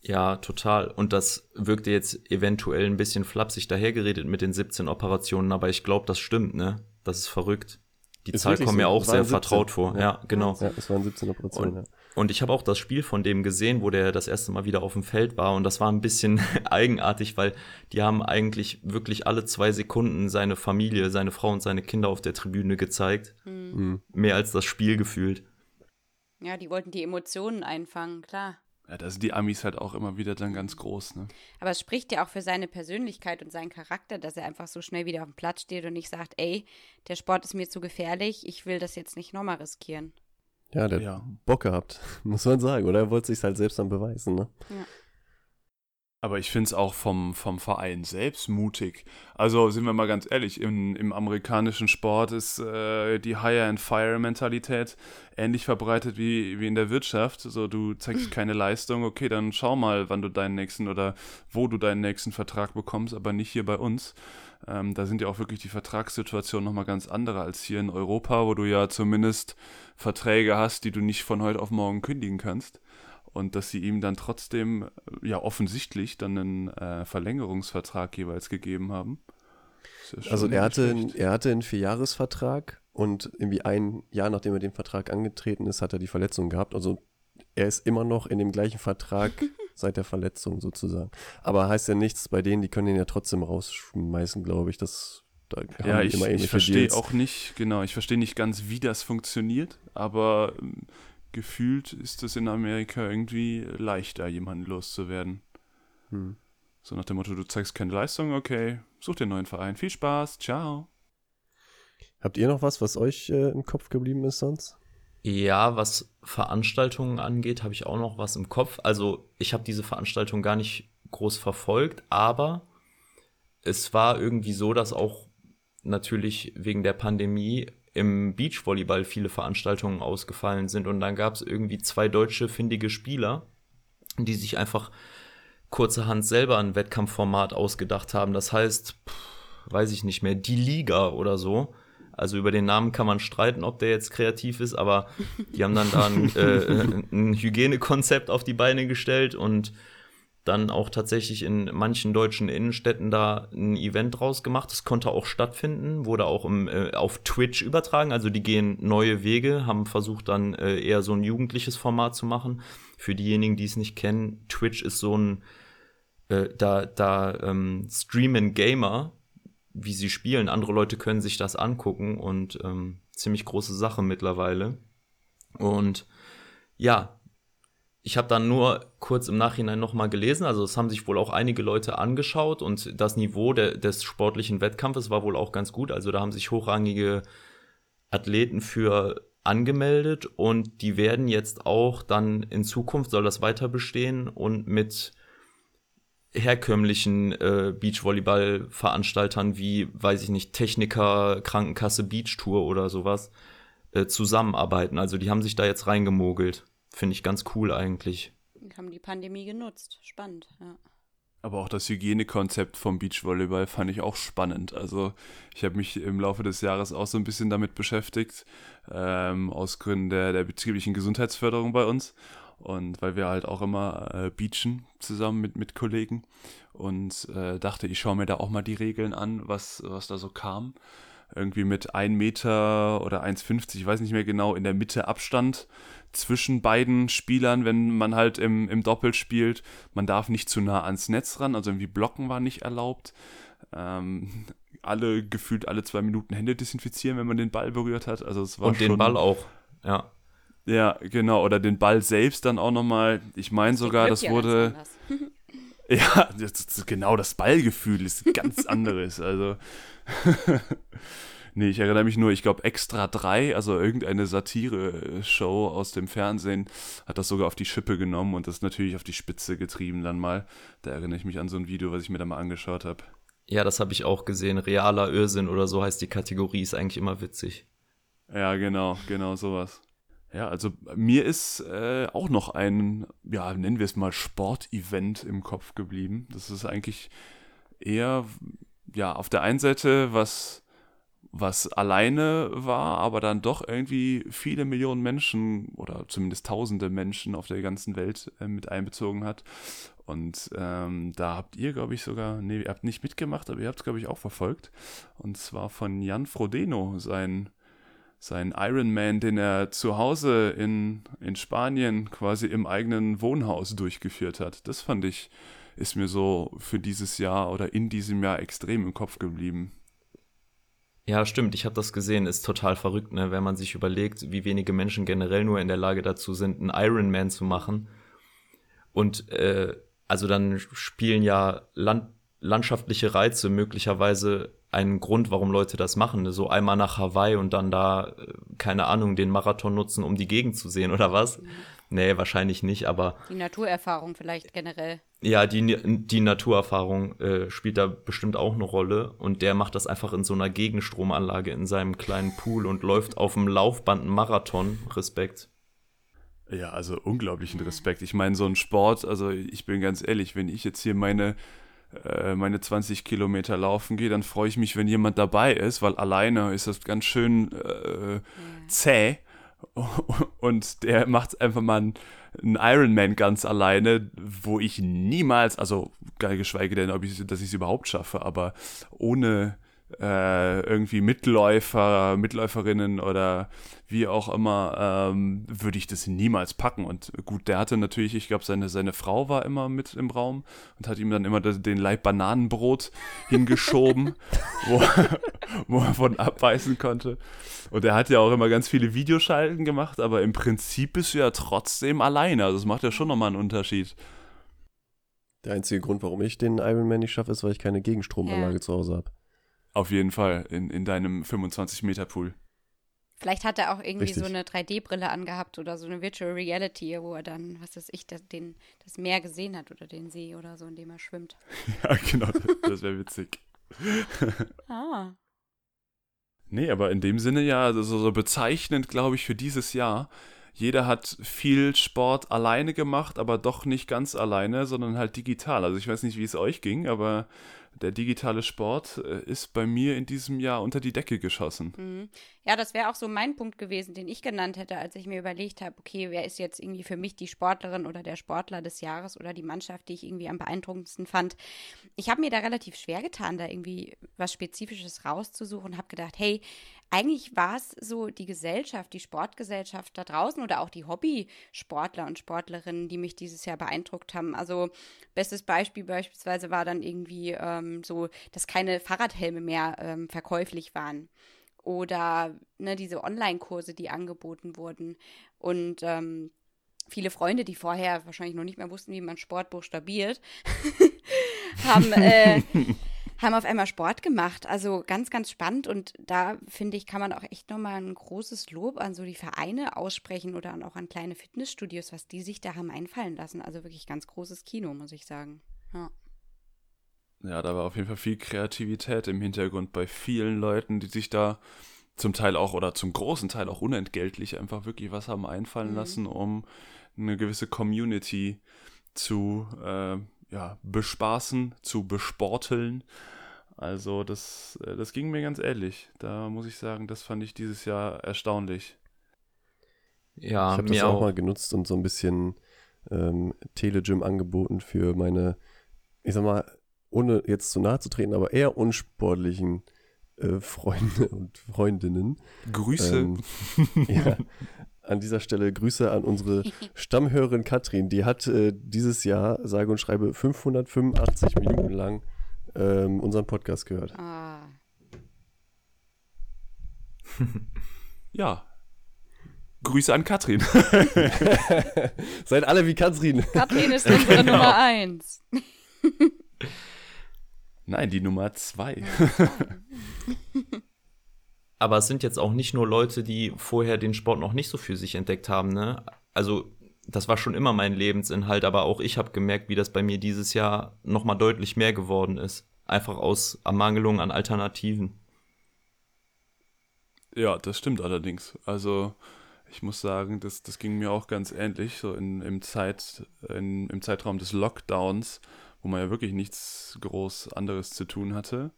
Ja, total. Und das wirkte jetzt eventuell ein bisschen flapsig dahergeredet mit den 17 Operationen, aber ich glaube, das stimmt, ne? Das ist verrückt. Die ist Zahl kommt mir auch sehr 17. vertraut vor. Ja, genau. Ja, es waren 17 Operationen, und, ja. Und ich habe auch das Spiel von dem gesehen, wo der das erste Mal wieder auf dem Feld war. Und das war ein bisschen eigenartig, weil die haben eigentlich wirklich alle zwei Sekunden seine Familie, seine Frau und seine Kinder auf der Tribüne gezeigt. Mhm. Mehr als das Spiel gefühlt. Ja, die wollten die Emotionen einfangen, klar. Ja, da sind die Amis halt auch immer wieder dann ganz groß, ne? Aber es spricht ja auch für seine Persönlichkeit und seinen Charakter, dass er einfach so schnell wieder auf dem Platz steht und nicht sagt, ey, der Sport ist mir zu gefährlich, ich will das jetzt nicht nochmal riskieren. Ja, der ja. hat Bock gehabt, muss man sagen. Oder er wollte sich halt selbst dann beweisen, ne? Ja. Aber ich finde es auch vom, vom Verein selbst mutig. Also sind wir mal ganz ehrlich, im, im amerikanischen Sport ist äh, die Hire-and-Fire-Mentalität ähnlich verbreitet wie, wie in der Wirtschaft. So, du zeigst keine Leistung, okay, dann schau mal, wann du deinen nächsten oder wo du deinen nächsten Vertrag bekommst, aber nicht hier bei uns. Ähm, da sind ja auch wirklich die Vertragssituationen nochmal ganz andere als hier in Europa, wo du ja zumindest Verträge hast, die du nicht von heute auf morgen kündigen kannst und dass sie ihm dann trotzdem äh, ja offensichtlich dann einen äh, Verlängerungsvertrag jeweils gegeben haben. Ja also er hatte, er hatte einen Vierjahresvertrag und irgendwie ein Jahr nachdem er den Vertrag angetreten ist, hat er die Verletzung gehabt. Also er ist immer noch in dem gleichen Vertrag seit der Verletzung sozusagen. Aber heißt ja nichts, bei denen, die können ihn ja trotzdem rausschmeißen, glaube ich. Das, da ja, ich, ich verstehe auch nicht, genau, ich verstehe nicht ganz, wie das funktioniert, aber ähm, gefühlt ist es in Amerika irgendwie leichter, jemanden loszuwerden. Hm. So nach dem Motto, du zeigst keine Leistung, okay, such dir einen neuen Verein. Viel Spaß, ciao. Habt ihr noch was, was euch äh, im Kopf geblieben ist sonst? Ja, was Veranstaltungen angeht, habe ich auch noch was im Kopf. Also ich habe diese Veranstaltung gar nicht groß verfolgt, aber es war irgendwie so, dass auch natürlich wegen der Pandemie im Beachvolleyball viele Veranstaltungen ausgefallen sind und dann gab es irgendwie zwei deutsche findige Spieler, die sich einfach kurzerhand selber ein Wettkampfformat ausgedacht haben. Das heißt, pff, weiß ich nicht mehr, die Liga oder so. Also über den Namen kann man streiten, ob der jetzt kreativ ist, aber die haben dann da ein, äh, ein Hygienekonzept auf die Beine gestellt und dann auch tatsächlich in manchen deutschen Innenstädten da ein Event draus gemacht. Das konnte auch stattfinden, wurde auch im, äh, auf Twitch übertragen. Also die gehen neue Wege, haben versucht dann äh, eher so ein jugendliches Format zu machen. Für diejenigen, die es nicht kennen, Twitch ist so ein, äh, da, da ähm, streamen Gamer, wie sie spielen. Andere Leute können sich das angucken und ähm, ziemlich große Sache mittlerweile. Und ja, ich habe dann nur kurz im Nachhinein nochmal gelesen, also es haben sich wohl auch einige Leute angeschaut und das Niveau de, des sportlichen Wettkampfes war wohl auch ganz gut. Also da haben sich hochrangige Athleten für angemeldet und die werden jetzt auch dann in Zukunft soll das weiter bestehen und mit herkömmlichen äh, Beachvolleyball-Veranstaltern wie, weiß ich nicht, Techniker, Krankenkasse, Beach Tour oder sowas äh, zusammenarbeiten. Also die haben sich da jetzt reingemogelt. Finde ich ganz cool eigentlich. Haben die Pandemie genutzt. Spannend, ja. Aber auch das Hygienekonzept vom Beachvolleyball fand ich auch spannend. Also ich habe mich im Laufe des Jahres auch so ein bisschen damit beschäftigt, ähm, aus Gründen der, der betrieblichen Gesundheitsförderung bei uns. Und weil wir halt auch immer äh, beachen zusammen mit, mit Kollegen. Und äh, dachte, ich schaue mir da auch mal die Regeln an, was, was da so kam. Irgendwie mit 1 Meter oder 1,50, ich weiß nicht mehr genau, in der Mitte Abstand zwischen beiden Spielern, wenn man halt im, im Doppel spielt. Man darf nicht zu nah ans Netz ran, also irgendwie Blocken war nicht erlaubt. Ähm, alle gefühlt alle zwei Minuten Hände desinfizieren, wenn man den Ball berührt hat. Also es war Und den schon, Ball auch, ja. Ja, genau. Oder den Ball selbst dann auch nochmal. Ich meine sogar, das wurde. Ja, das, genau das Ballgefühl ist ganz anderes. Also. nee, ich erinnere mich nur, ich glaube, Extra 3, also irgendeine Satire-Show aus dem Fernsehen, hat das sogar auf die Schippe genommen und das natürlich auf die Spitze getrieben dann mal. Da erinnere ich mich an so ein Video, was ich mir da mal angeschaut habe. Ja, das habe ich auch gesehen. Realer Irrsinn oder so heißt die Kategorie, ist eigentlich immer witzig. Ja, genau, genau sowas. Ja, also mir ist äh, auch noch ein, ja, nennen wir es mal Sportevent im Kopf geblieben. Das ist eigentlich eher, ja, auf der einen Seite was, was alleine war, aber dann doch irgendwie viele Millionen Menschen oder zumindest tausende Menschen auf der ganzen Welt äh, mit einbezogen hat. Und ähm, da habt ihr, glaube ich, sogar, nee, ihr habt nicht mitgemacht, aber ihr habt es, glaube ich, auch verfolgt. Und zwar von Jan Frodeno, sein sein Ironman, den er zu Hause in, in Spanien quasi im eigenen Wohnhaus durchgeführt hat. Das fand ich, ist mir so für dieses Jahr oder in diesem Jahr extrem im Kopf geblieben. Ja, stimmt, ich habe das gesehen, ist total verrückt, ne? wenn man sich überlegt, wie wenige Menschen generell nur in der Lage dazu sind, einen Ironman zu machen. Und äh, also dann spielen ja Land landschaftliche Reize möglicherweise einen Grund, warum Leute das machen. So einmal nach Hawaii und dann da, äh, keine Ahnung, den Marathon nutzen, um die Gegend zu sehen oder was? Mhm. Nee, wahrscheinlich nicht, aber. Die Naturerfahrung vielleicht generell. Ja, die, die Naturerfahrung äh, spielt da bestimmt auch eine Rolle. Und der macht das einfach in so einer Gegenstromanlage in seinem kleinen Pool und läuft auf dem Laufband einen Marathon. Respekt. Ja, also unglaublichen Respekt. Ich meine, so ein Sport, also ich bin ganz ehrlich, wenn ich jetzt hier meine äh, meine 20 Kilometer laufen gehe, dann freue ich mich, wenn jemand dabei ist, weil alleine ist das ganz schön äh, zäh. Und der macht einfach mal einen, einen Ironman ganz alleine, wo ich niemals, also geschweige denn, ob ich, dass ich es überhaupt schaffe, aber ohne äh, irgendwie Mitläufer, Mitläuferinnen oder wie auch immer, ähm, würde ich das niemals packen. Und gut, der hatte natürlich, ich glaube, seine, seine Frau war immer mit im Raum und hat ihm dann immer den Leib Bananenbrot hingeschoben, wo, wo er von abbeißen konnte. Und er hat ja auch immer ganz viele Videoschalten gemacht, aber im Prinzip bist du ja trotzdem alleine. Also das macht ja schon nochmal einen Unterschied. Der einzige Grund, warum ich den Ironman nicht schaffe, ist, weil ich keine Gegenstromanlage ja. zu Hause habe. Auf jeden Fall, in, in deinem 25-Meter-Pool. Vielleicht hat er auch irgendwie Richtig. so eine 3D-Brille angehabt oder so eine Virtual Reality, wo er dann, was weiß ich, das, den, das Meer gesehen hat oder den See oder so, in dem er schwimmt. ja, genau, das wäre witzig. ah. Nee, aber in dem Sinne ja, also so bezeichnend, glaube ich, für dieses Jahr. Jeder hat viel Sport alleine gemacht, aber doch nicht ganz alleine, sondern halt digital. Also ich weiß nicht, wie es euch ging, aber der digitale Sport äh, ist bei mir in diesem Jahr unter die Decke geschossen. Mhm. Ja, das wäre auch so mein Punkt gewesen, den ich genannt hätte, als ich mir überlegt habe, okay, wer ist jetzt irgendwie für mich die Sportlerin oder der Sportler des Jahres oder die Mannschaft, die ich irgendwie am beeindruckendsten fand. Ich habe mir da relativ schwer getan, da irgendwie was Spezifisches rauszusuchen und habe gedacht, hey, eigentlich war es so die Gesellschaft, die Sportgesellschaft da draußen oder auch die Hobbysportler und Sportlerinnen, die mich dieses Jahr beeindruckt haben. Also bestes Beispiel beispielsweise war dann irgendwie ähm, so, dass keine Fahrradhelme mehr ähm, verkäuflich waren oder ne, diese Online-Kurse, die angeboten wurden. Und ähm, viele Freunde, die vorher wahrscheinlich noch nicht mehr wussten, wie man Sport buchstabiert, haben, äh, haben auf einmal Sport gemacht. Also ganz, ganz spannend. Und da finde ich, kann man auch echt nochmal ein großes Lob an so die Vereine aussprechen oder auch an kleine Fitnessstudios, was die sich da haben einfallen lassen. Also wirklich ganz großes Kino, muss ich sagen. Ja. Ja, da war auf jeden Fall viel Kreativität im Hintergrund bei vielen Leuten, die sich da zum Teil auch oder zum großen Teil auch unentgeltlich einfach wirklich was haben einfallen mhm. lassen, um eine gewisse Community zu äh, ja, bespaßen, zu besporteln. Also das, äh, das ging mir ganz ähnlich. Da muss ich sagen, das fand ich dieses Jahr erstaunlich. Ja, ich habe das auch, auch mal genutzt und so ein bisschen ähm, Telegym angeboten für meine, ich sag mal, ohne jetzt zu nahe zu treten, aber eher unsportlichen äh, Freunde und Freundinnen. Grüße. Ähm, ja, an dieser Stelle Grüße an unsere Stammhörerin Katrin. Die hat äh, dieses Jahr, sage und schreibe, 585 Minuten lang ähm, unseren Podcast gehört. Ah. ja, Grüße an Katrin. Seid alle wie Katrin. Katrin ist unsere genau. Nummer eins. Nein, die Nummer zwei. Aber es sind jetzt auch nicht nur Leute, die vorher den Sport noch nicht so für sich entdeckt haben, ne? Also, das war schon immer mein Lebensinhalt, aber auch ich habe gemerkt, wie das bei mir dieses Jahr noch mal deutlich mehr geworden ist. Einfach aus Ermangelung an Alternativen. Ja, das stimmt allerdings. Also, ich muss sagen, das, das ging mir auch ganz ähnlich, so in, im, Zeit, in, im Zeitraum des Lockdowns, wo man ja wirklich nichts groß anderes zu tun hatte.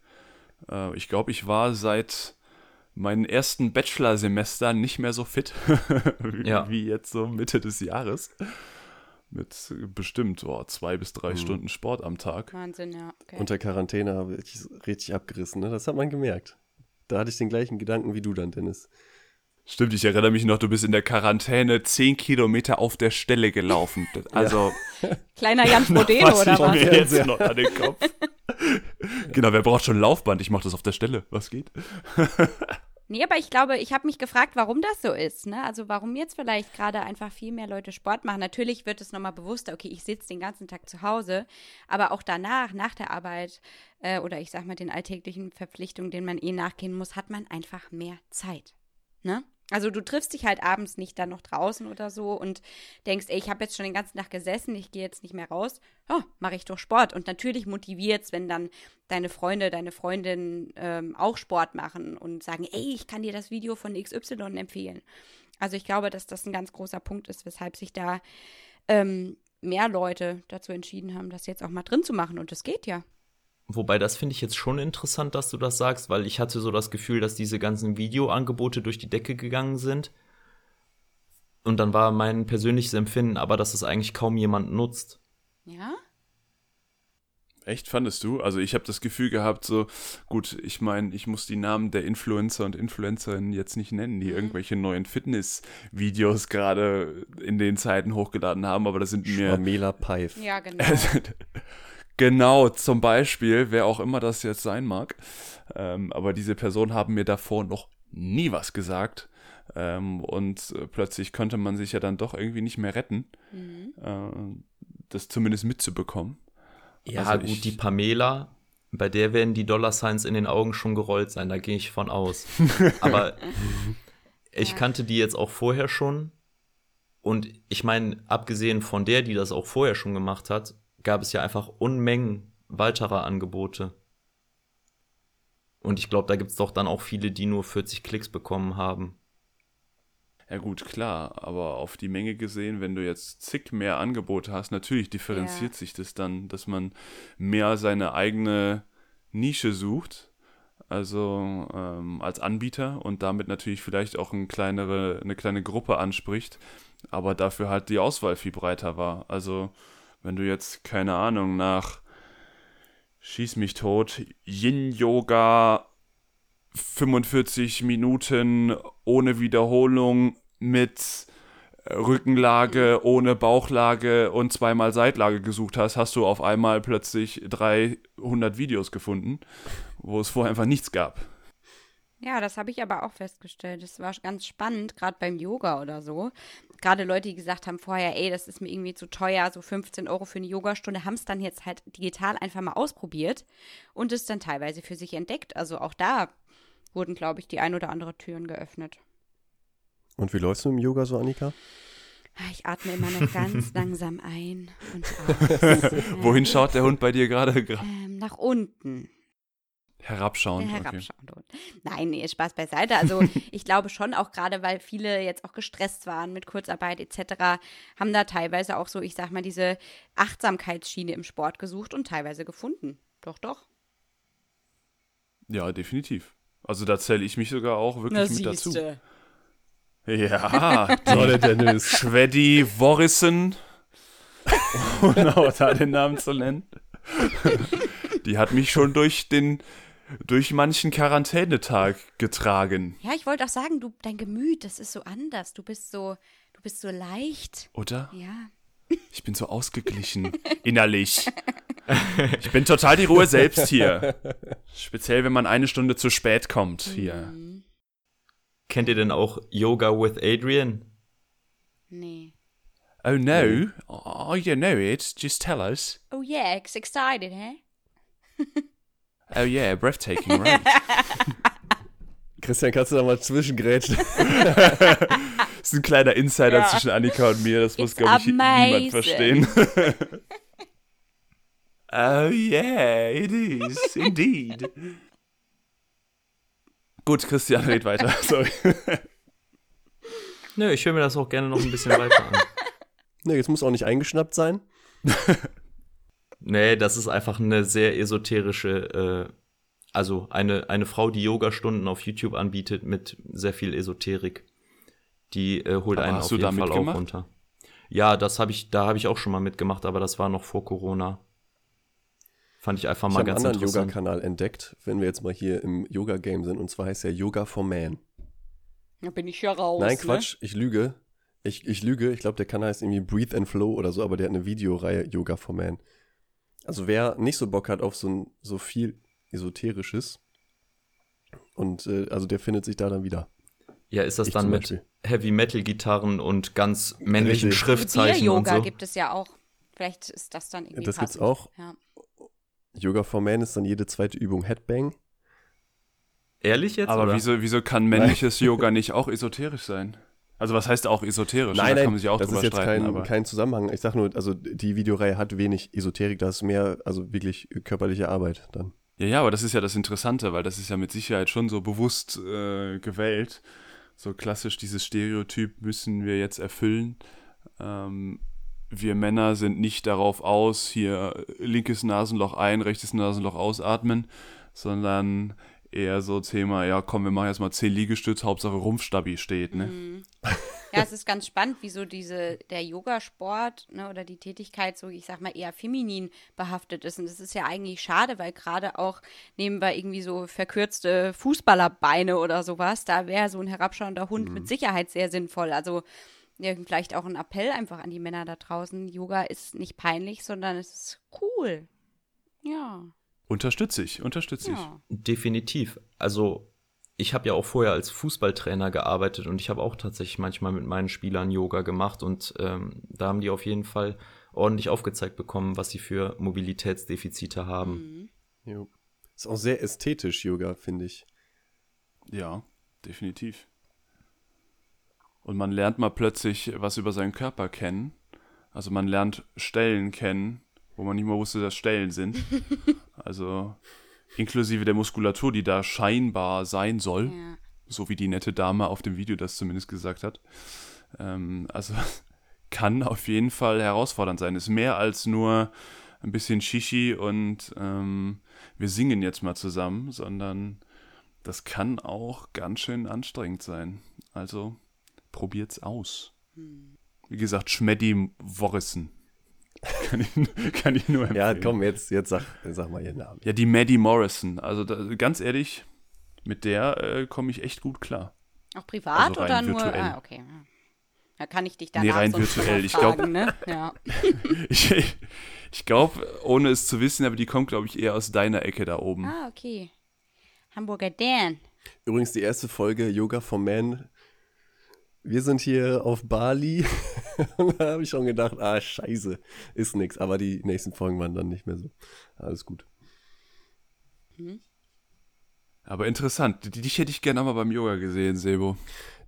Äh, ich glaube, ich war seit meinen ersten Bachelor-Semester nicht mehr so fit wie, ja. wie, jetzt so Mitte des Jahres. Mit bestimmt oh, zwei bis drei mhm. Stunden Sport am Tag. Wahnsinn, ja. Okay. Unter Quarantäne habe ich richtig abgerissen, ne? das hat man gemerkt. Da hatte ich den gleichen Gedanken wie du dann, Dennis. Stimmt, ich erinnere mich noch, du bist in der Quarantäne zehn Kilometer auf der Stelle gelaufen. Also. Ja. Kleiner Jan Frodeno, oder was? Mir jetzt noch an den Kopf. genau, wer braucht schon Laufband? Ich mache das auf der Stelle. Was geht? Nee, aber ich glaube, ich habe mich gefragt, warum das so ist. Ne? Also warum jetzt vielleicht gerade einfach viel mehr Leute Sport machen. Natürlich wird es nochmal bewusster, okay, ich sitze den ganzen Tag zu Hause, aber auch danach, nach der Arbeit äh, oder ich sag mal den alltäglichen Verpflichtungen, denen man eh nachgehen muss, hat man einfach mehr Zeit. Ne? Also du triffst dich halt abends nicht dann noch draußen oder so und denkst, ey, ich habe jetzt schon den ganzen Tag gesessen, ich gehe jetzt nicht mehr raus. Ja, mache ich doch Sport. Und natürlich motiviert es, wenn dann deine Freunde, deine Freundinnen ähm, auch Sport machen und sagen, ey, ich kann dir das Video von XY empfehlen. Also ich glaube, dass das ein ganz großer Punkt ist, weshalb sich da ähm, mehr Leute dazu entschieden haben, das jetzt auch mal drin zu machen. Und das geht ja. Wobei, das finde ich jetzt schon interessant, dass du das sagst, weil ich hatte so das Gefühl, dass diese ganzen Videoangebote durch die Decke gegangen sind. Und dann war mein persönliches Empfinden aber, dass es eigentlich kaum jemand nutzt. Ja? Echt, fandest du? Also ich habe das Gefühl gehabt, so, gut, ich meine, ich muss die Namen der Influencer und Influencerinnen jetzt nicht nennen, die mhm. irgendwelche neuen Fitness-Videos gerade in den Zeiten hochgeladen haben, aber das sind mir. Peif. Ja, genau. Genau, zum Beispiel, wer auch immer das jetzt sein mag. Ähm, aber diese Personen haben mir davor noch nie was gesagt. Ähm, und äh, plötzlich konnte man sich ja dann doch irgendwie nicht mehr retten, mhm. äh, das zumindest mitzubekommen. Ja, also gut, ich, die Pamela, bei der werden die Dollar Signs in den Augen schon gerollt sein, da gehe ich von aus. Aber ich kannte die jetzt auch vorher schon. Und ich meine, abgesehen von der, die das auch vorher schon gemacht hat, gab es ja einfach Unmengen weiterer Angebote. Und ich glaube, da gibt es doch dann auch viele, die nur 40 Klicks bekommen haben. Ja gut, klar, aber auf die Menge gesehen, wenn du jetzt zig mehr Angebote hast, natürlich differenziert ja. sich das dann, dass man mehr seine eigene Nische sucht, also ähm, als Anbieter und damit natürlich vielleicht auch eine kleinere, eine kleine Gruppe anspricht, aber dafür halt die Auswahl viel breiter war. Also wenn du jetzt, keine Ahnung, nach Schieß mich tot, Yin-Yoga 45 Minuten ohne Wiederholung mit Rückenlage, ohne Bauchlage und zweimal Seitlage gesucht hast, hast du auf einmal plötzlich 300 Videos gefunden, wo es vorher einfach nichts gab. Ja, das habe ich aber auch festgestellt. Das war ganz spannend, gerade beim Yoga oder so. Gerade Leute, die gesagt haben vorher, ey, das ist mir irgendwie zu teuer, so 15 Euro für eine Yogastunde, haben es dann jetzt halt digital einfach mal ausprobiert und es dann teilweise für sich entdeckt. Also auch da wurden, glaube ich, die ein oder andere Türen geöffnet. Und wie läufst du im Yoga so, Annika? Ah, ich atme immer noch ganz langsam ein und aus. Wohin schaut der Hund bei dir gerade? Ähm, nach unten. Herabschauend. Der herabschauende okay. Nein, nee, Spaß beiseite. Also ich glaube schon auch gerade, weil viele jetzt auch gestresst waren mit Kurzarbeit etc., haben da teilweise auch so, ich sag mal, diese Achtsamkeitsschiene im Sport gesucht und teilweise gefunden. Doch, doch. Ja, definitiv. Also da zähle ich mich sogar auch wirklich Na, mit dazu. Ja, tolle Dennis. Schweddy Worrissen, ohne auch da den Namen zu nennen. Die hat mich schon durch den durch manchen Quarantänetag getragen. Ja, ich wollte auch sagen, du, dein Gemüt, das ist so anders. Du bist so, du bist so leicht. Oder? Ja. Ich bin so ausgeglichen, innerlich. Ich bin total die Ruhe selbst hier. Speziell, wenn man eine Stunde zu spät kommt hier. Mhm. Kennt ihr denn auch Yoga with Adrian? Nee. Oh no, oh, you know it, just tell us. Oh yeah, it's excited, hä? Oh yeah, breathtaking, right? Christian, kannst du da mal zwischengrätschen? Das ist ein kleiner Insider Ja. zwischen Annika und mir, das muss, It's glaube ich, niemand verstehen. oh yeah, it is, indeed. Gut, Christian, red weiter, sorry. Nö, ich höre mir das auch gerne noch ein bisschen weiter an. ne, jetzt muss auch nicht eingeschnappt sein. Nee, das ist einfach eine sehr esoterische, äh, also eine, eine Frau, die Yoga-Stunden auf YouTube anbietet mit sehr viel Esoterik. Die äh, holt Aber einen auf jeden Fall auch runter. Ja, das habe ich, da habe ich auch schon mal mitgemacht, aber das war noch vor Corona. Fand ich einfach Ich mal habe einen ganz anderen interessant. Yoga-Kanal entdeckt, wenn wir jetzt mal hier im Yoga-Game sind. Und zwar heißt der Yoga for Man. Da bin ich ja raus. Nein, ne? Quatsch, ich lüge. Ich, ich lüge. Ich glaube, der Kanal heißt irgendwie Breathe and Flow oder so, aber der hat eine Videoreihe Yoga for Man. Also wer nicht so Bock hat auf so, ein, so viel Esoterisches, und äh, also der findet sich da dann wieder. Ja, ist das Ich dann mit Beispiel. Heavy Metal Gitarren und ganz männlichen Richtig. Schriftzeichen und Bier-Yoga so? gibt es ja auch. Vielleicht ist das dann irgendwie Das gibt's passend. auch. Ja. Yoga for Man ist dann jede zweite Übung Headbang. Ehrlich jetzt? Aber oder? wieso, wieso kann männliches Yoga nicht auch esoterisch sein? Also was heißt auch esoterisch? Nein, da nein, auch das ist jetzt streiten, kein, kein Zusammenhang. Ich sag nur, also die Videoreihe hat wenig Esoterik, da ist mehr, also wirklich körperliche Arbeit dann. Ja, ja, aber das ist ja das Interessante, weil das ist ja mit Sicherheit schon so bewusst äh, gewählt. So klassisch dieses Stereotyp müssen wir jetzt erfüllen. Ähm, wir Männer sind nicht darauf aus, hier linkes Nasenloch ein, rechtes Nasenloch ausatmen, sondern eher so Thema, ja komm, wir machen jetzt mal 10 Liegestütze, Hauptsache Rumpfstabi steht, ne? Mhm. Ja, es ist ganz spannend, wieso diese, der Yogasport ne, oder die Tätigkeit so, ich sag mal, eher feminin behaftet ist. Und das ist ja eigentlich schade, weil gerade auch nehmen wir irgendwie so verkürzte Fußballerbeine oder sowas, da wäre so ein herabschauender Hund mit Sicherheit sehr sinnvoll. Also ja, vielleicht auch ein Appell einfach an die Männer da draußen. Yoga ist nicht peinlich, sondern es ist cool. Ja, Unterstütze ich, unterstütze ich. ja. Definitiv. Also ich habe ja auch vorher als Fußballtrainer gearbeitet und ich habe auch tatsächlich manchmal mit meinen Spielern Yoga gemacht und ähm, da haben die auf jeden Fall ordentlich aufgezeigt bekommen, was sie für Mobilitätsdefizite haben. Mhm. Jo. Ist auch sehr ästhetisch, Yoga, finde ich. Ja, definitiv. Und man lernt mal plötzlich was über seinen Körper kennen. Also man lernt Stellen kennen, wo man nicht mal wusste, dass Stellen sind. Also inklusive der Muskulatur, die da scheinbar sein soll. ja. So wie die nette Dame auf dem Video das zumindest gesagt hat. Ähm, also kann auf jeden Fall herausfordernd sein. Ist mehr als nur ein bisschen Shishi und ähm, wir singen jetzt mal zusammen, sondern das kann auch ganz schön anstrengend sein. Also probiert's aus. Wie gesagt, Schmeddi Worrissen. Kann ich, kann ich nur empfehlen. Ja, komm, jetzt, jetzt sag, sag mal ihren Namen. Ja, die Maddie Morrison. Also da, ganz ehrlich, mit der äh, komme ich echt gut klar. Auch privat Also oder nur? virtuell. Ah, okay. Da kann ich dich danach Nee, rein virtuell. Ich glaub- fragen, ne? Ja. Ich, ich glaube, ohne es zu wissen, aber die kommt, glaube ich, eher aus deiner Ecke da oben. Ah, okay. Hamburger Dan. Übrigens die erste Folge Yoga for Man. Wir sind hier auf Bali. Und da habe ich schon gedacht, ah, scheiße, ist nix. Aber die nächsten Folgen waren dann nicht mehr so. Alles gut. Aber interessant. Die- Dich hätte ich gerne mal beim Yoga gesehen, Sebo.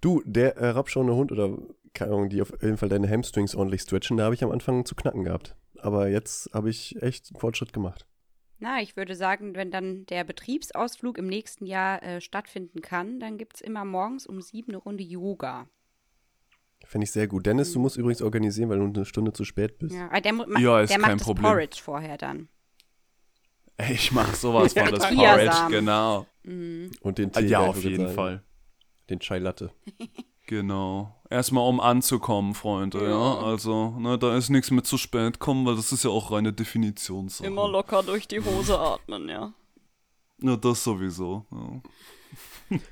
Du, der herabschauende Hund oder keine Ahnung, die auf jeden Fall deine Hamstrings ordentlich stretchen, da habe ich am Anfang zu knacken gehabt. Aber jetzt habe ich echt einen Fortschritt gemacht. Na, ich würde sagen, wenn dann der Betriebsausflug im nächsten Jahr äh, stattfinden kann, dann gibt es immer morgens um sieben eine Runde Yoga. Finde ich sehr gut. Dennis, du musst übrigens organisieren, weil du eine Stunde zu spät bist. Ja, der, ma Ja, ist der kein macht Problem. das Porridge vorher dann. Ich mach sowas von das. Porridge, genau. Und den Tee. Ja, auf jeden sagen. Fall. Den Chai Latte. Genau. Erstmal um anzukommen, Freunde, ja. Also, ne, da ist nichts mit zu spät kommen, weil das ist ja auch reine Definitionssache. Immer locker durch die Hose atmen, ja. Ja, das sowieso. Ja.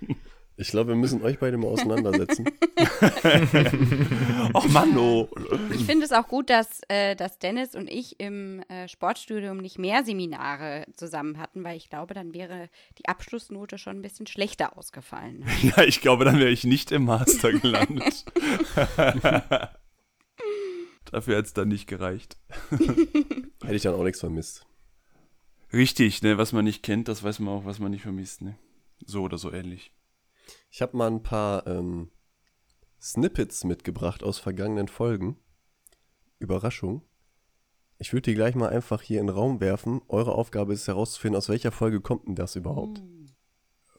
Ich glaube, wir müssen euch beide mal auseinandersetzen. Ach Mann, oh. Ich finde es auch gut, dass, äh, dass Dennis und ich im äh, Sportstudium nicht mehr Seminare zusammen hatten, weil ich glaube, dann wäre die Abschlussnote schon ein bisschen schlechter ausgefallen. Ja, ich glaube, dann wäre ich nicht im Master gelandet. Dafür hätte es dann nicht gereicht. Hätte ich dann auch nichts vermisst. Richtig, ne, was man nicht kennt, das weiß man auch, was man nicht vermisst, ne. So oder so ähnlich. Ich habe mal ein paar ähm, Snippets mitgebracht aus vergangenen Folgen. Überraschung. Ich würde die gleich mal einfach hier in den Raum werfen. Eure Aufgabe ist herauszufinden, aus welcher Folge kommt denn das überhaupt.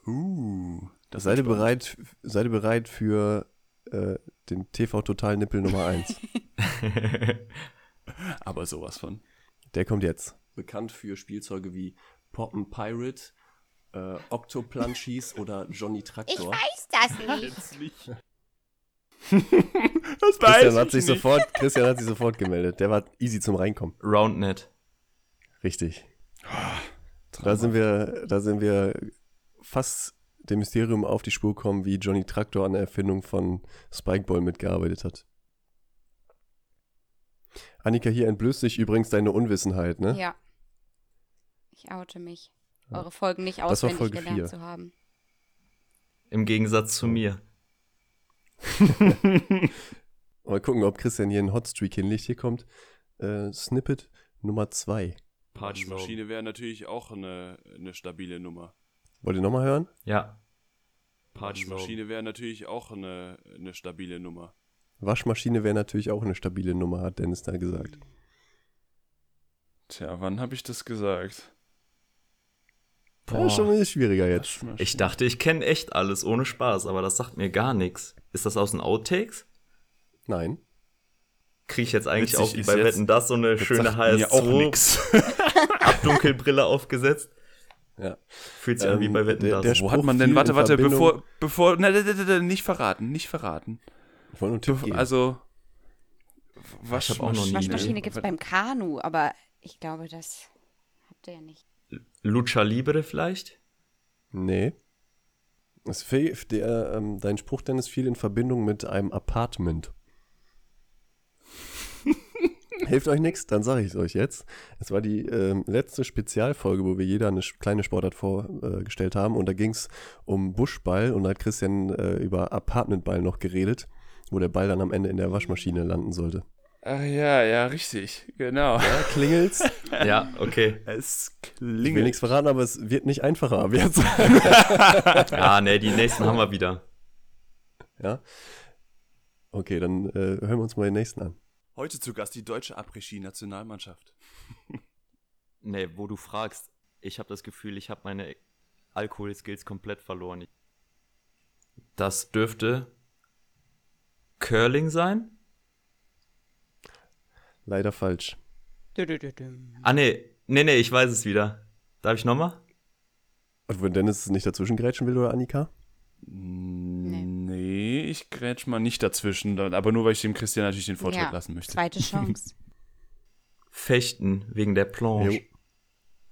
Uh, das Seid ihr bereit, seid ihr bereit für äh, den TV Total Nippel Nummer 1? Aber sowas von. Der kommt jetzt. Bekannt für Spielzeuge wie Poppen Pirate, äh, Octoplunchies oder Johnny Traktor. weiß das nicht. Das Christian hat sich sofort, Christian hat sich sofort gemeldet. Der war easy zum Reinkommen. Roundnet. Richtig. Da sind wir, da sind wir fast dem Mysterium auf die Spur gekommen, wie Johnny Traktor an der Erfindung von Spikeball mitgearbeitet hat. Annika, hier entblößt sich übrigens deine Unwissenheit, ne? Ja. Ich oute mich. Eure Folgen nicht Das war auswendig Folge gelernt vier. zu haben. Im Gegensatz zu mir. Mal gucken, ob Christian hier einen Hotstreak hinlegt. Hier kommt äh, Snippet Nummer 2. Waschmaschine wäre natürlich auch eine, eine stabile Nummer. Wollt ihr nochmal hören? Ja. Waschmaschine wäre natürlich auch eine, eine stabile Nummer. Waschmaschine wäre natürlich auch eine stabile Nummer, hat Dennis da gesagt. Tja, wann habe ich das gesagt? Ja, ist schon ein bisschen schwieriger jetzt. Waschmaschine. Ich dachte, ich kenne echt alles ohne Spaß, aber das sagt mir gar nichts. Ist das aus den Outtakes? Nein. Kriege ich jetzt eigentlich Witzig auch wie bei Wetten das so eine schöne Sagt mir auch HS2 nix. Abdunkelbrille aufgesetzt? Ja. Fühlt sich an wie Ähm, bei Wetten der- das. der Wo Spruch hat man denn, warte, warte, bevor, bevor, ne, ne, ne, ne, nicht verraten, nicht verraten. Ich wollte nur Tipp geben. also, Ich hab auch noch nie- Waschmaschine Nee. gibt es beim Kanu, aber ich glaube, das habt ihr ja nicht. Lucha Libre vielleicht? Nee. Es fiel, der, ähm, dein Spruch, Dennis, fiel in Verbindung mit einem Apartment. Hilft euch nichts? Dann sage ich es euch jetzt. Es war die ähm, letzte Spezialfolge, wo wir jeder eine kleine Sportart vorgestellt haben. Und da ging es um Buschball und da hat Christian äh, über Apartmentball noch geredet, wo der Ball dann am Ende in der Waschmaschine landen sollte. Ach ja, ja, richtig, genau. Ja, klingelt's? Ja, okay. Es Ich will klingelt. nichts verraten, aber es wird nicht einfacher ab jetzt. Ah, ne, die nächsten haben wir wieder. ja? Okay, dann äh, hören wir uns mal den nächsten an. Heute zu Gast die deutsche Après-Ski-Nationalmannschaft. Ne, wo du fragst, ich habe das Gefühl, ich habe meine Alkohol-Skills komplett verloren. Das dürfte Curling sein? Leider falsch. Ah, ne, ne, ne, ich weiß es wieder. Darf ich nochmal? Und wenn Dennis nicht dazwischen grätschen will oder Annika? Nee, ich grätsch mal nicht dazwischen, aber nur, weil ich dem Christian natürlich den Vortritt ja, lassen möchte. zweite Chance. Fechten wegen der Planche. Jo.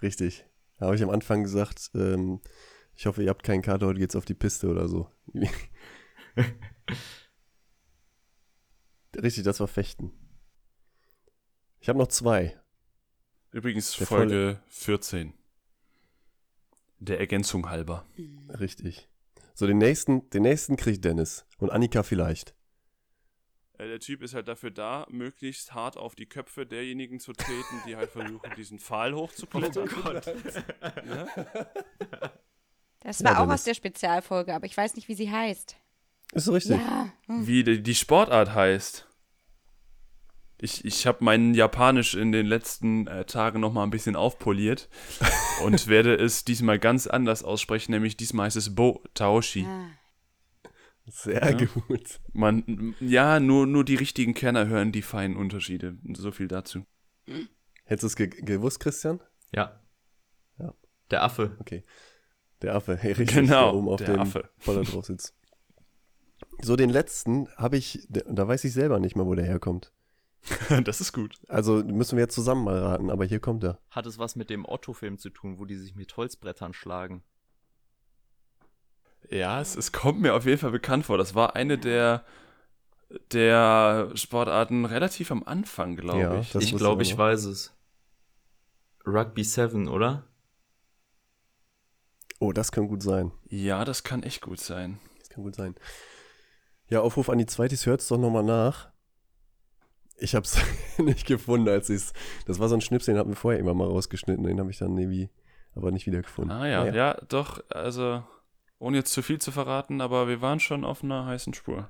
Richtig. Da habe ich am Anfang gesagt, ähm, ich hoffe, ihr habt keinen Kater, heute geht's auf die Piste oder so. Richtig, das war Fechten. Ich habe noch zwei. Übrigens Der Folge 14. Der Ergänzung halber. Richtig. So, den nächsten, den nächsten kriegt Dennis. Und Annika vielleicht. Äh, der Typ ist halt dafür da, möglichst hart auf die Köpfe derjenigen zu treten, die halt versuchen, diesen Pfahl hochzuklettern. Ja? Das Ja, war auch Dennis. aus der Spezialfolge, aber ich weiß nicht, wie sie heißt. Ist so richtig. Ja. Wie die, die Sportart heißt. Ich, ich habe mein Japanisch in den letzten äh, Tagen noch mal ein bisschen aufpoliert und werde es diesmal ganz anders aussprechen, nämlich diesmal heißt es Bo Taoshi. Ah. Sehr Ja. gut. Man, ja, nur, nur die richtigen Kenner hören die feinen Unterschiede. So viel dazu. Hättest du es ge gewusst, Christian? Ja. Ja. Der Affe. Okay. Der Affe, hey, richtig, Genau, der oben auf der dem Affe. Poller drauf sitzt. So, den letzten habe ich, da weiß ich selber nicht mal, wo der herkommt. Das ist gut. Also müssen wir jetzt zusammen mal raten, aber hier kommt er. Hat es was mit dem Otto-Film zu tun, wo die sich mit Holzbrettern schlagen? Ja, es, es kommt mir auf jeden Fall bekannt vor. Das war eine der, der Sportarten relativ am Anfang, glaube Ja, ich. Ich glaube, ich weiß es. Rugby 7, oder? Oh, das kann gut sein. Ja, das kann echt gut sein. Das kann gut sein. Ja, Aufruf an die Zweitis, hört's doch nochmal nach. Ich hab's nicht gefunden, als ich's. Das war so ein Schnipsel, den hatten wir vorher immer mal rausgeschnitten. Den habe ich dann irgendwie aber nicht wiedergefunden. Ah ja, Naja. ja, doch, also ohne jetzt zu viel zu verraten, aber wir waren schon auf einer heißen Spur.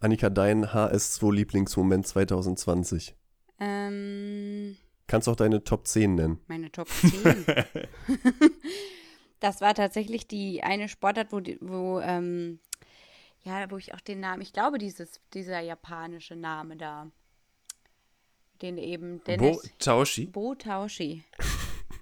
Annika, dein HS2-Lieblingsmoment 2020. Ähm, Kannst auch deine Top 10 nennen. meine Top 10. das war tatsächlich die eine Sportart, wo, die- wo ähm, ja, wo ich auch den Namen, ich glaube, dieses, dieser japanische Name da, den eben Bo Dennis Taoshi. Bo Taoshi.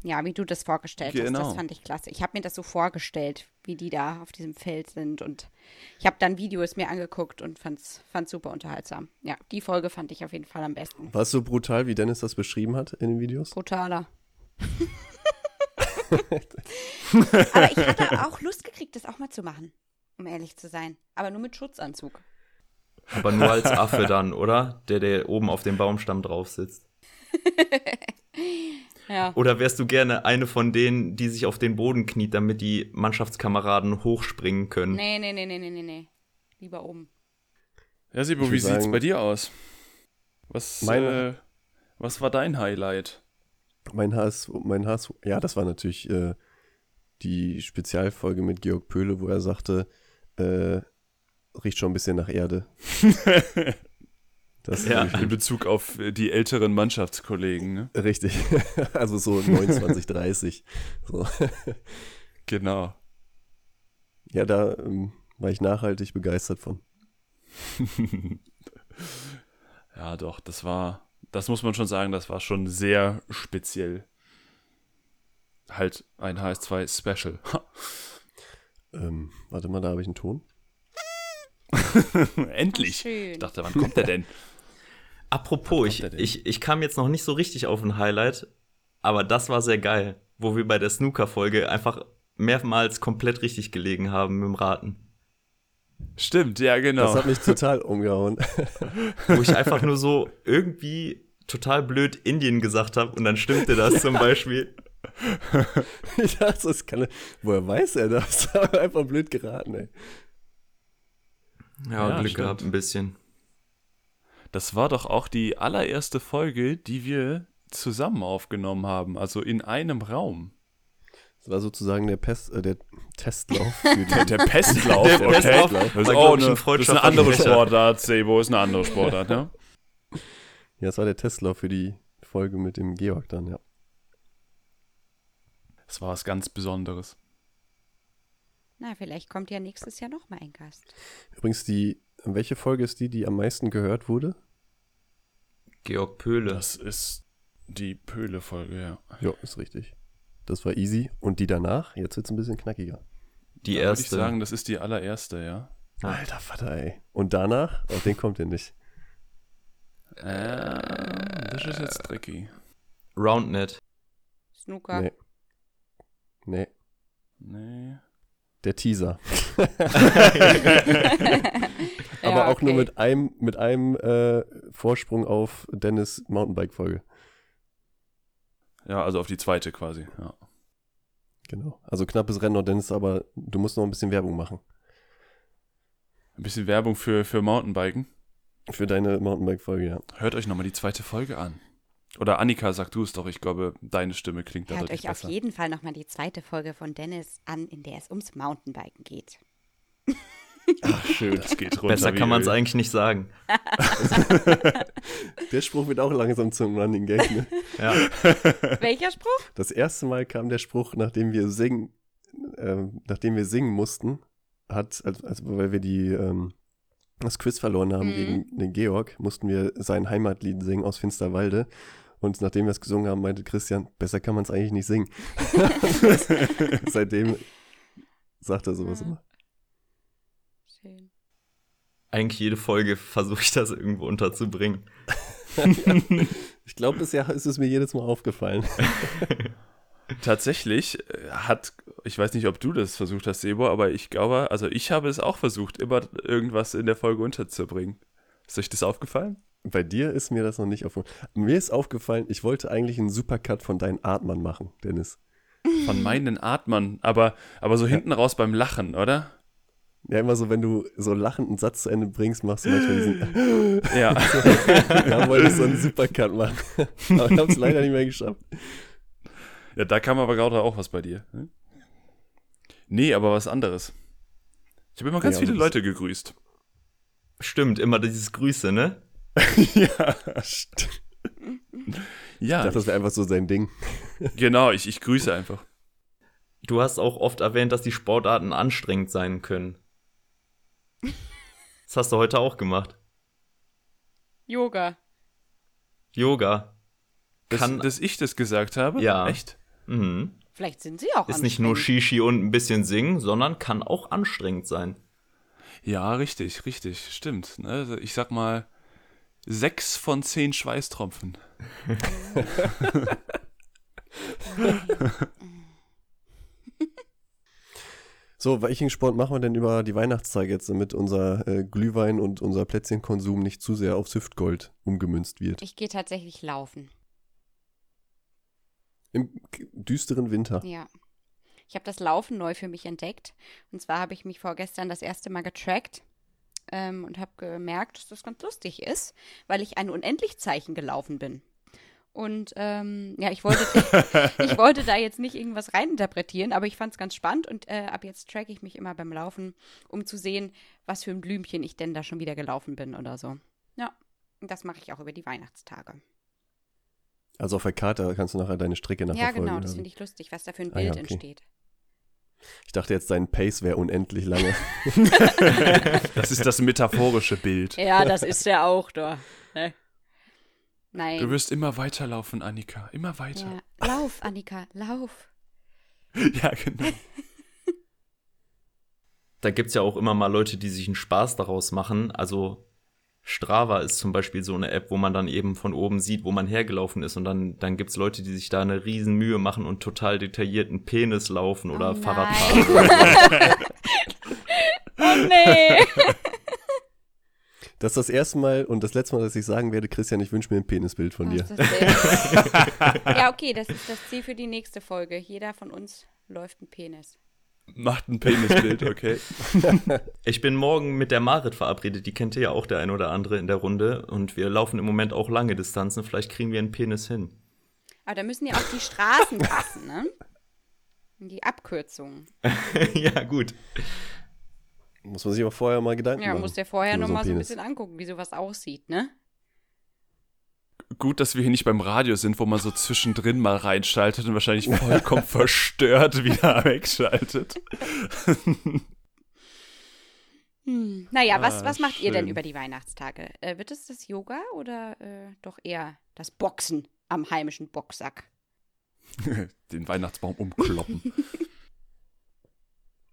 Ja, wie du das vorgestellt hast, Genau. das fand ich klasse. Ich habe mir das so vorgestellt, wie die da auf diesem Feld sind und ich habe dann Videos mir angeguckt und fand's, fand's super unterhaltsam. Ja, die Folge fand ich auf jeden Fall am besten. War es so brutal, wie Dennis das beschrieben hat in den Videos? Brutaler. Aber ich hatte auch Lust gekriegt, das auch mal zu machen, um ehrlich zu sein. Aber nur mit Schutzanzug. Aber nur als Affe dann, oder? Der, der oben auf dem Baumstamm drauf sitzt. Ja. Oder wärst du gerne eine von denen, die sich auf den Boden kniet, damit die Mannschaftskameraden hochspringen können? Nee, nee, nee, nee, nee, nee, nee. Lieber oben. Ja, Sibo, Ich wie würd sieht's sagen- bei dir aus? Was, Meine- äh, was war dein Highlight? Mein HS, mein HS, ja, das war natürlich äh, die Spezialfolge mit Georg Pöhle, wo er sagte, äh, riecht schon ein bisschen nach Erde. Das Ja. In Bezug auf äh, die älteren Mannschaftskollegen, ne? Richtig. Also so 29, 30. So. Genau. Ja, da ähm, war ich nachhaltig begeistert von. Ja, doch, das war, das muss man schon sagen, das war schon sehr speziell. Halt ein HS2 Special. Ähm, warte mal, da habe ich einen Ton. Endlich. Schön. Ich dachte, wann kommt der denn? Apropos, ich, denn? ich, ich kam jetzt noch nicht so richtig auf ein Highlight, aber das war sehr geil, wo wir bei der Snooker-Folge einfach mehrmals komplett richtig gelegen haben mit dem Raten. Stimmt, ja, genau. Das hat mich total umgehauen. Wo ich einfach nur so irgendwie total blöd Indien gesagt habe und dann stimmte das zum Beispiel. Ich dachte, das kann er, woher weiß er das? Einfach blöd geraten, ey. Ja, Ja, Glück stimmt. gehabt ein bisschen. Das war doch auch die allererste Folge, die wir zusammen aufgenommen haben, also in einem Raum. Das war sozusagen der, Pest, äh, der Testlauf für die, Der, der Pestlauf, Der okay. Pestlauf Das war, ist auch eine, ein das ist eine andere. Sportart, Sebo ist eine andere Sportart, ne? Ja, das war der Testlauf für die Folge mit dem Georg dann, ja. Das war was ganz Besonderes. Na, vielleicht kommt ja nächstes Jahr noch mal ein Gast. Übrigens, die, welche Folge ist die, die am meisten gehört wurde? Georg Pöhle. Das ist die Pöhle-Folge, ja. Ja, ist richtig. Das war easy. Und die danach, jetzt wird's ein bisschen knackiger. die Da Würde erste. ich sagen, das ist die allererste, ja. Alter Vater, ey. Und danach, auf den kommt ihr nicht. Ähm, das ist jetzt tricky. Roundnet. Snooker. Nee. Nee. Nee. Der Teaser. Ja, Aber auch nur okay. mit einem, mit einem äh, Vorsprung auf Dennis Mountainbike-Folge. Ja, also auf die zweite quasi, ja. Genau. Also knappes Rennen noch, Dennis, aber du musst noch ein bisschen Werbung machen. Ein bisschen Werbung für, für Mountainbiken. Für deine Mountainbike-Folge, ja. Hört euch nochmal die zweite Folge an. Oder Annika, sag du es doch. Ich glaube, deine Stimme klingt da Hört deutlich euch auf besser. jeden Fall noch mal die zweite Folge von Dennis an, in der es ums Mountainbiken geht. Ach, schön. Das geht runter. Besser kann man es eigentlich nicht sagen. Der Spruch wird auch langsam zum Running Gag. Ne? Ja. Welcher Spruch? Das erste Mal kam der Spruch, nachdem wir singen, ähm, nachdem wir singen mussten, hat, also, also weil wir die ähm, das Quiz verloren haben Mhm. gegen den Georg, mussten wir sein Heimatlied singen aus Finsterwalde. Und nachdem wir es gesungen haben, meinte Christian, besser kann man es eigentlich nicht singen. Seitdem sagt er sowas Ja. immer. Schön. Eigentlich jede Folge versuche ich das irgendwo unterzubringen. Ich glaube, bisher ist es mir jedes Mal aufgefallen. Tatsächlich äh, hat, ich weiß nicht, ob du das versucht hast, Sebo, aber ich glaube, also ich habe es auch versucht, immer irgendwas in der Folge unterzubringen. Ist euch das aufgefallen? Bei dir ist mir das noch nicht aufgefallen. Mir ist aufgefallen, ich wollte eigentlich einen Supercut von deinen Atmern machen, Dennis. Von meinen Atmern, aber, aber so hinten raus beim Lachen, oder? Ja, immer so, wenn du so lachend einen Satz zu Ende bringst, machst du manchmal diesen, Ja. ja, wolltest so einen Supercut machen. Aber ich habe es leider nicht mehr geschafft. Ja, da kam aber gerade auch was bei dir. ne? Nee, aber was anderes. Ich habe immer ganz Ja, viele Leute gegrüßt. Stimmt, immer dieses Grüße, ne? ja, Ich ja dachte, das wäre einfach so sein Ding. genau, ich, ich grüße einfach. Du hast auch oft erwähnt, dass die Sportarten anstrengend sein können. Das hast du heute auch gemacht. Yoga. Yoga. Dass, Kann- dass ich das gesagt habe? Ja. Echt? Mhm. Vielleicht sind sie auch Ist nicht nur. Shishi und ein bisschen singen, sondern kann auch anstrengend sein. Ja, richtig, richtig, stimmt. Ne? Also Ich sag mal, sechs von zehn Schweißtropfen. So, welchen Sport machen wir denn über die Weihnachtszeit jetzt, damit unser äh, Glühwein und unser Plätzchenkonsum nicht zu sehr aufs Hüftgold umgemünzt wird? Ich gehe tatsächlich laufen. Im düsteren Winter. Ja. Ich habe das Laufen neu für mich entdeckt. Und zwar habe ich mich vorgestern das erste Mal getrackt ähm, und habe gemerkt, dass das ganz lustig ist, weil ich ein Unendlichzeichen gelaufen bin. Und ähm, ja, ich wollte, ich wollte da jetzt nicht irgendwas reininterpretieren, aber ich fand es ganz spannend und äh, ab jetzt track ich mich immer beim Laufen, um zu sehen, was für ein Blümchen ich denn da schon wieder gelaufen bin oder so. Ja, das mache ich auch über die Weihnachtstage. Also auf der Karte kannst du nachher deine Strecke Ja, nachverfolgen. genau, das finde ich lustig, was da für ein Ah, ja, Bild okay. entsteht. Ich dachte jetzt, dein Pace wäre unendlich lange. Das ist das metaphorische Bild. Ja, das ist ja auch da. Ne? Nein. Du wirst immer weiterlaufen, Annika. Immer weiter. ja. Lauf, Annika, lauf. Ja, genau. Da gibt's ja auch immer mal Leute, die sich einen Spaß daraus machen. Also Strava ist zum Beispiel so eine App, wo man dann eben von oben sieht, wo man hergelaufen ist. Und dann, dann gibt's Leute, die sich da eine riesen Mühe machen und total detaillierten Penis laufen oder Oh Fahrrad nein. fahren. Oh nee. Das ist das erste Mal und das letzte Mal, dass ich sagen werde, Christian, ich wünsche mir ein Penisbild von dir. ja, okay, das ist das Ziel für die nächste Folge. Jeder von uns läuft ein Penis. Macht ein Penisbild, okay. Ich bin morgen mit der Marit verabredet, die kennt ihr ja auch der ein oder andere in der Runde. Und wir laufen im Moment auch lange Distanzen. Vielleicht kriegen wir einen Penis hin. Aber da müssen ja auch die Straßen passen, ne? Die Abkürzungen. ja, gut. Muss man sich aber vorher mal Gedanken Ja, machen. musst dir vorher über so nochmal so ein bisschen angucken, wie sowas aussieht, ne? Gut, dass wir hier nicht beim Radio sind, wo man so zwischendrin mal reinschaltet und wahrscheinlich vollkommen verstört wieder wegschaltet. Hm. Naja, was, Ah, was macht ihr denn schön. über die Weihnachtstage? Äh, wird es das Yoga oder äh, doch eher das Boxen am heimischen Boxsack? Den Weihnachtsbaum umkloppen.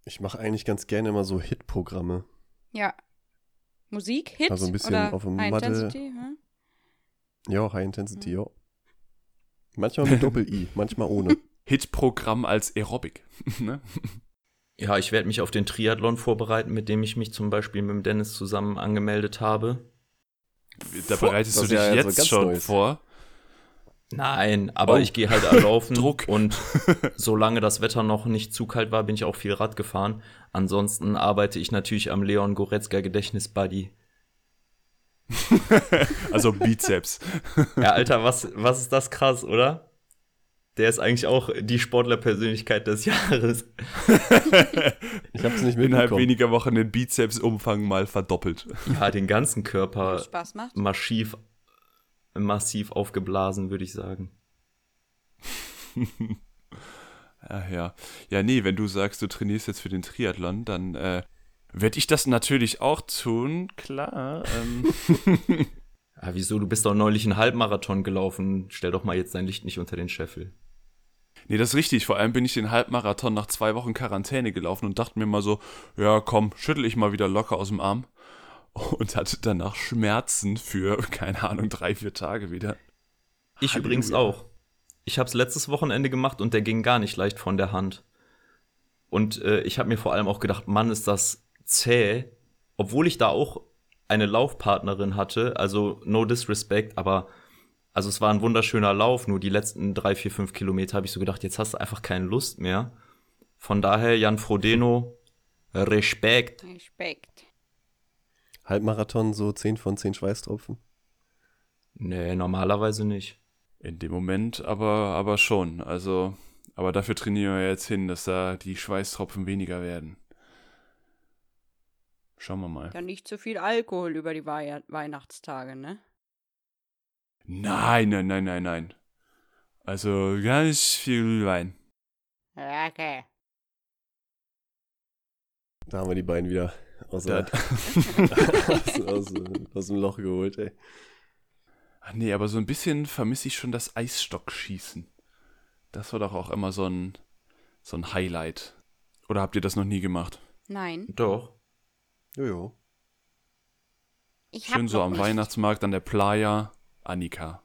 Ich mache eigentlich ganz gerne immer so Hit-Programme. Ja. Musik, Hit Also ein bisschen oder auf dem Matte- Intensity? Hm? Ja, High Intensity, Mhm. ja. Manchmal mit Doppel-I, manchmal ohne. Hitprogramm als Aerobic. ne? Ja, ich werde mich auf den Triathlon vorbereiten, mit dem ich mich zum Beispiel mit dem Dennis zusammen angemeldet habe. Da bereitest Das du dich ja jetzt also ganz schon Neues. vor. Nein, aber Oh. ich gehe halt laufen. Druck. Und solange das Wetter noch nicht zu kalt war, bin ich auch viel Rad gefahren. Ansonsten arbeite ich natürlich am Leon Goretzka Gedächtnis-Buddy. Also Bizeps. Ja, Alter, was, was ist das krass, oder? Der ist eigentlich auch die Sportlerpersönlichkeit des Jahres. Ich habe es nicht Innerhalb mitbekommen. weniger Wochen den Bizepsumfang mal verdoppelt. Ja, den ganzen Körper Spaß macht. massiv, massiv aufgeblasen, würde ich sagen. Ja, ja. Ja, nee, wenn du sagst, du trainierst jetzt für den Triathlon, dann äh, werde ich das natürlich auch tun, klar. Ähm, Ah, wieso? Du bist doch neulich einen Halbmarathon gelaufen. Stell doch mal jetzt dein Licht nicht unter den Scheffel. nee, das ist richtig. Vor allem bin ich den Halbmarathon nach zwei Wochen Quarantäne gelaufen und dachte mir mal so, ja, komm, schüttel ich mal wieder locker aus dem Arm. Und hatte danach Schmerzen für, keine Ahnung, drei, vier Tage wieder. Ich Halleluja. übrigens auch. Ich habe es letztes Wochenende gemacht und der ging gar nicht leicht von der Hand. Und äh, ich habe mir vor allem auch gedacht, Mann, ist das zäh. Obwohl ich da auch eine Laufpartnerin hatte, also no disrespect, aber also es war ein wunderschöner Lauf, nur die letzten drei, vier, fünf Kilometer habe ich so gedacht, jetzt hast du einfach keine Lust mehr. Von daher, Jan Frodeno, Respekt. Respekt. Halbmarathon, so 10 von 10 Schweißtropfen. Nee, normalerweise nicht. In dem Moment aber, aber schon. Also, aber dafür trainieren wir jetzt hin, dass da die Schweißtropfen weniger werden. Schauen wir mal. Dann nicht zu viel Alkohol über die Wei Weihnachtstage, ne? Nein, nein, nein, nein, nein. Also ganz viel Wein. Okay. Da haben wir die beiden wieder aus, der, aus, aus, aus dem Loch geholt, ey. Ach nee, aber so ein bisschen vermisse ich schon das Eisstockschießen. Das war doch auch immer so ein, so ein Highlight. Oder habt ihr das noch nie gemacht? Nein. Doch. Jojo. Ich Schön so am nicht. Weihnachtsmarkt an der Playa. Annika.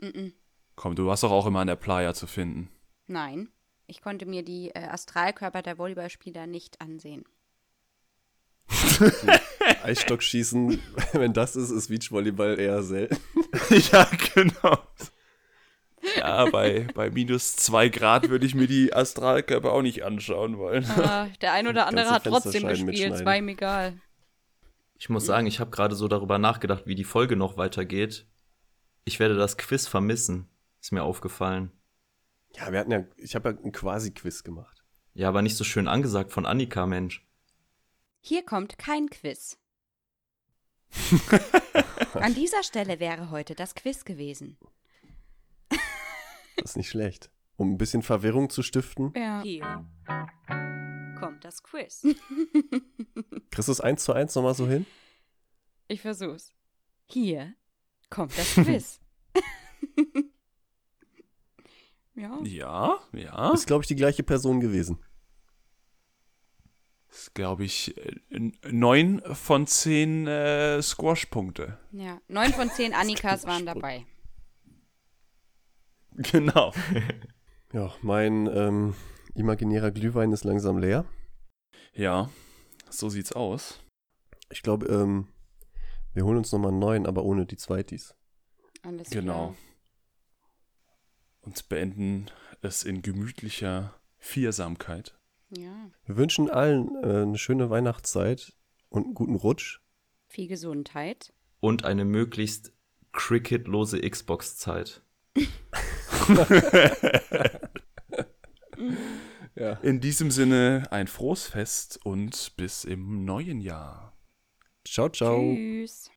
Mm-mm. Komm, du warst doch auch immer an der Playa zu finden. Nein. Ich konnte mir die äh, Astralkörper der Volleyballspieler nicht ansehen. Eisstockschießen, wenn das ist, ist Beachvolleyball eher selten. ja, genau. Ja, bei, bei minus zwei Grad würde ich mir die Astralkörper auch nicht anschauen wollen. Ah, der ein oder andere hat trotzdem gespielt, es war ihm egal. Ich muss sagen, ich habe gerade so darüber nachgedacht, wie die Folge noch weitergeht. Ich werde das Quiz vermissen. Ist mir aufgefallen. Ja, wir hatten ja, ich habe ja ein Quasi-Quiz gemacht. Ja, aber nicht so schön angesagt von Annika, Mensch. Hier kommt kein Quiz. An dieser Stelle wäre heute das Quiz gewesen. Das ist nicht schlecht. Um ein bisschen Verwirrung zu stiften. Ja. Hier kommt das Quiz. Kriegst du es eins zu eins nochmal so hin? Ich versuch's. Hier kommt das Quiz. ja. Ja, ja. Ist, glaube ich, die gleiche Person gewesen. Das ist, glaube ich, neun von zehn äh, Squash-Punkte. Ja. Neun von zehn Annikas waren dabei. Genau. Ja, mein ähm, imaginärer Glühwein ist langsam leer. Ja, so sieht's aus. Ich glaube, ähm, wir holen uns nochmal einen neuen, aber ohne die Zweitis. Alles Genau. Und beenden es in gemütlicher Viersamkeit. klar. Ja. Wir wünschen allen äh, eine schöne Weihnachtszeit und einen guten Rutsch. Viel Gesundheit. Und eine möglichst cricketlose Xbox-Zeit. Ja. In diesem Sinne ein frohes Fest und bis im neuen Jahr. Ciao, ciao. Tschüss.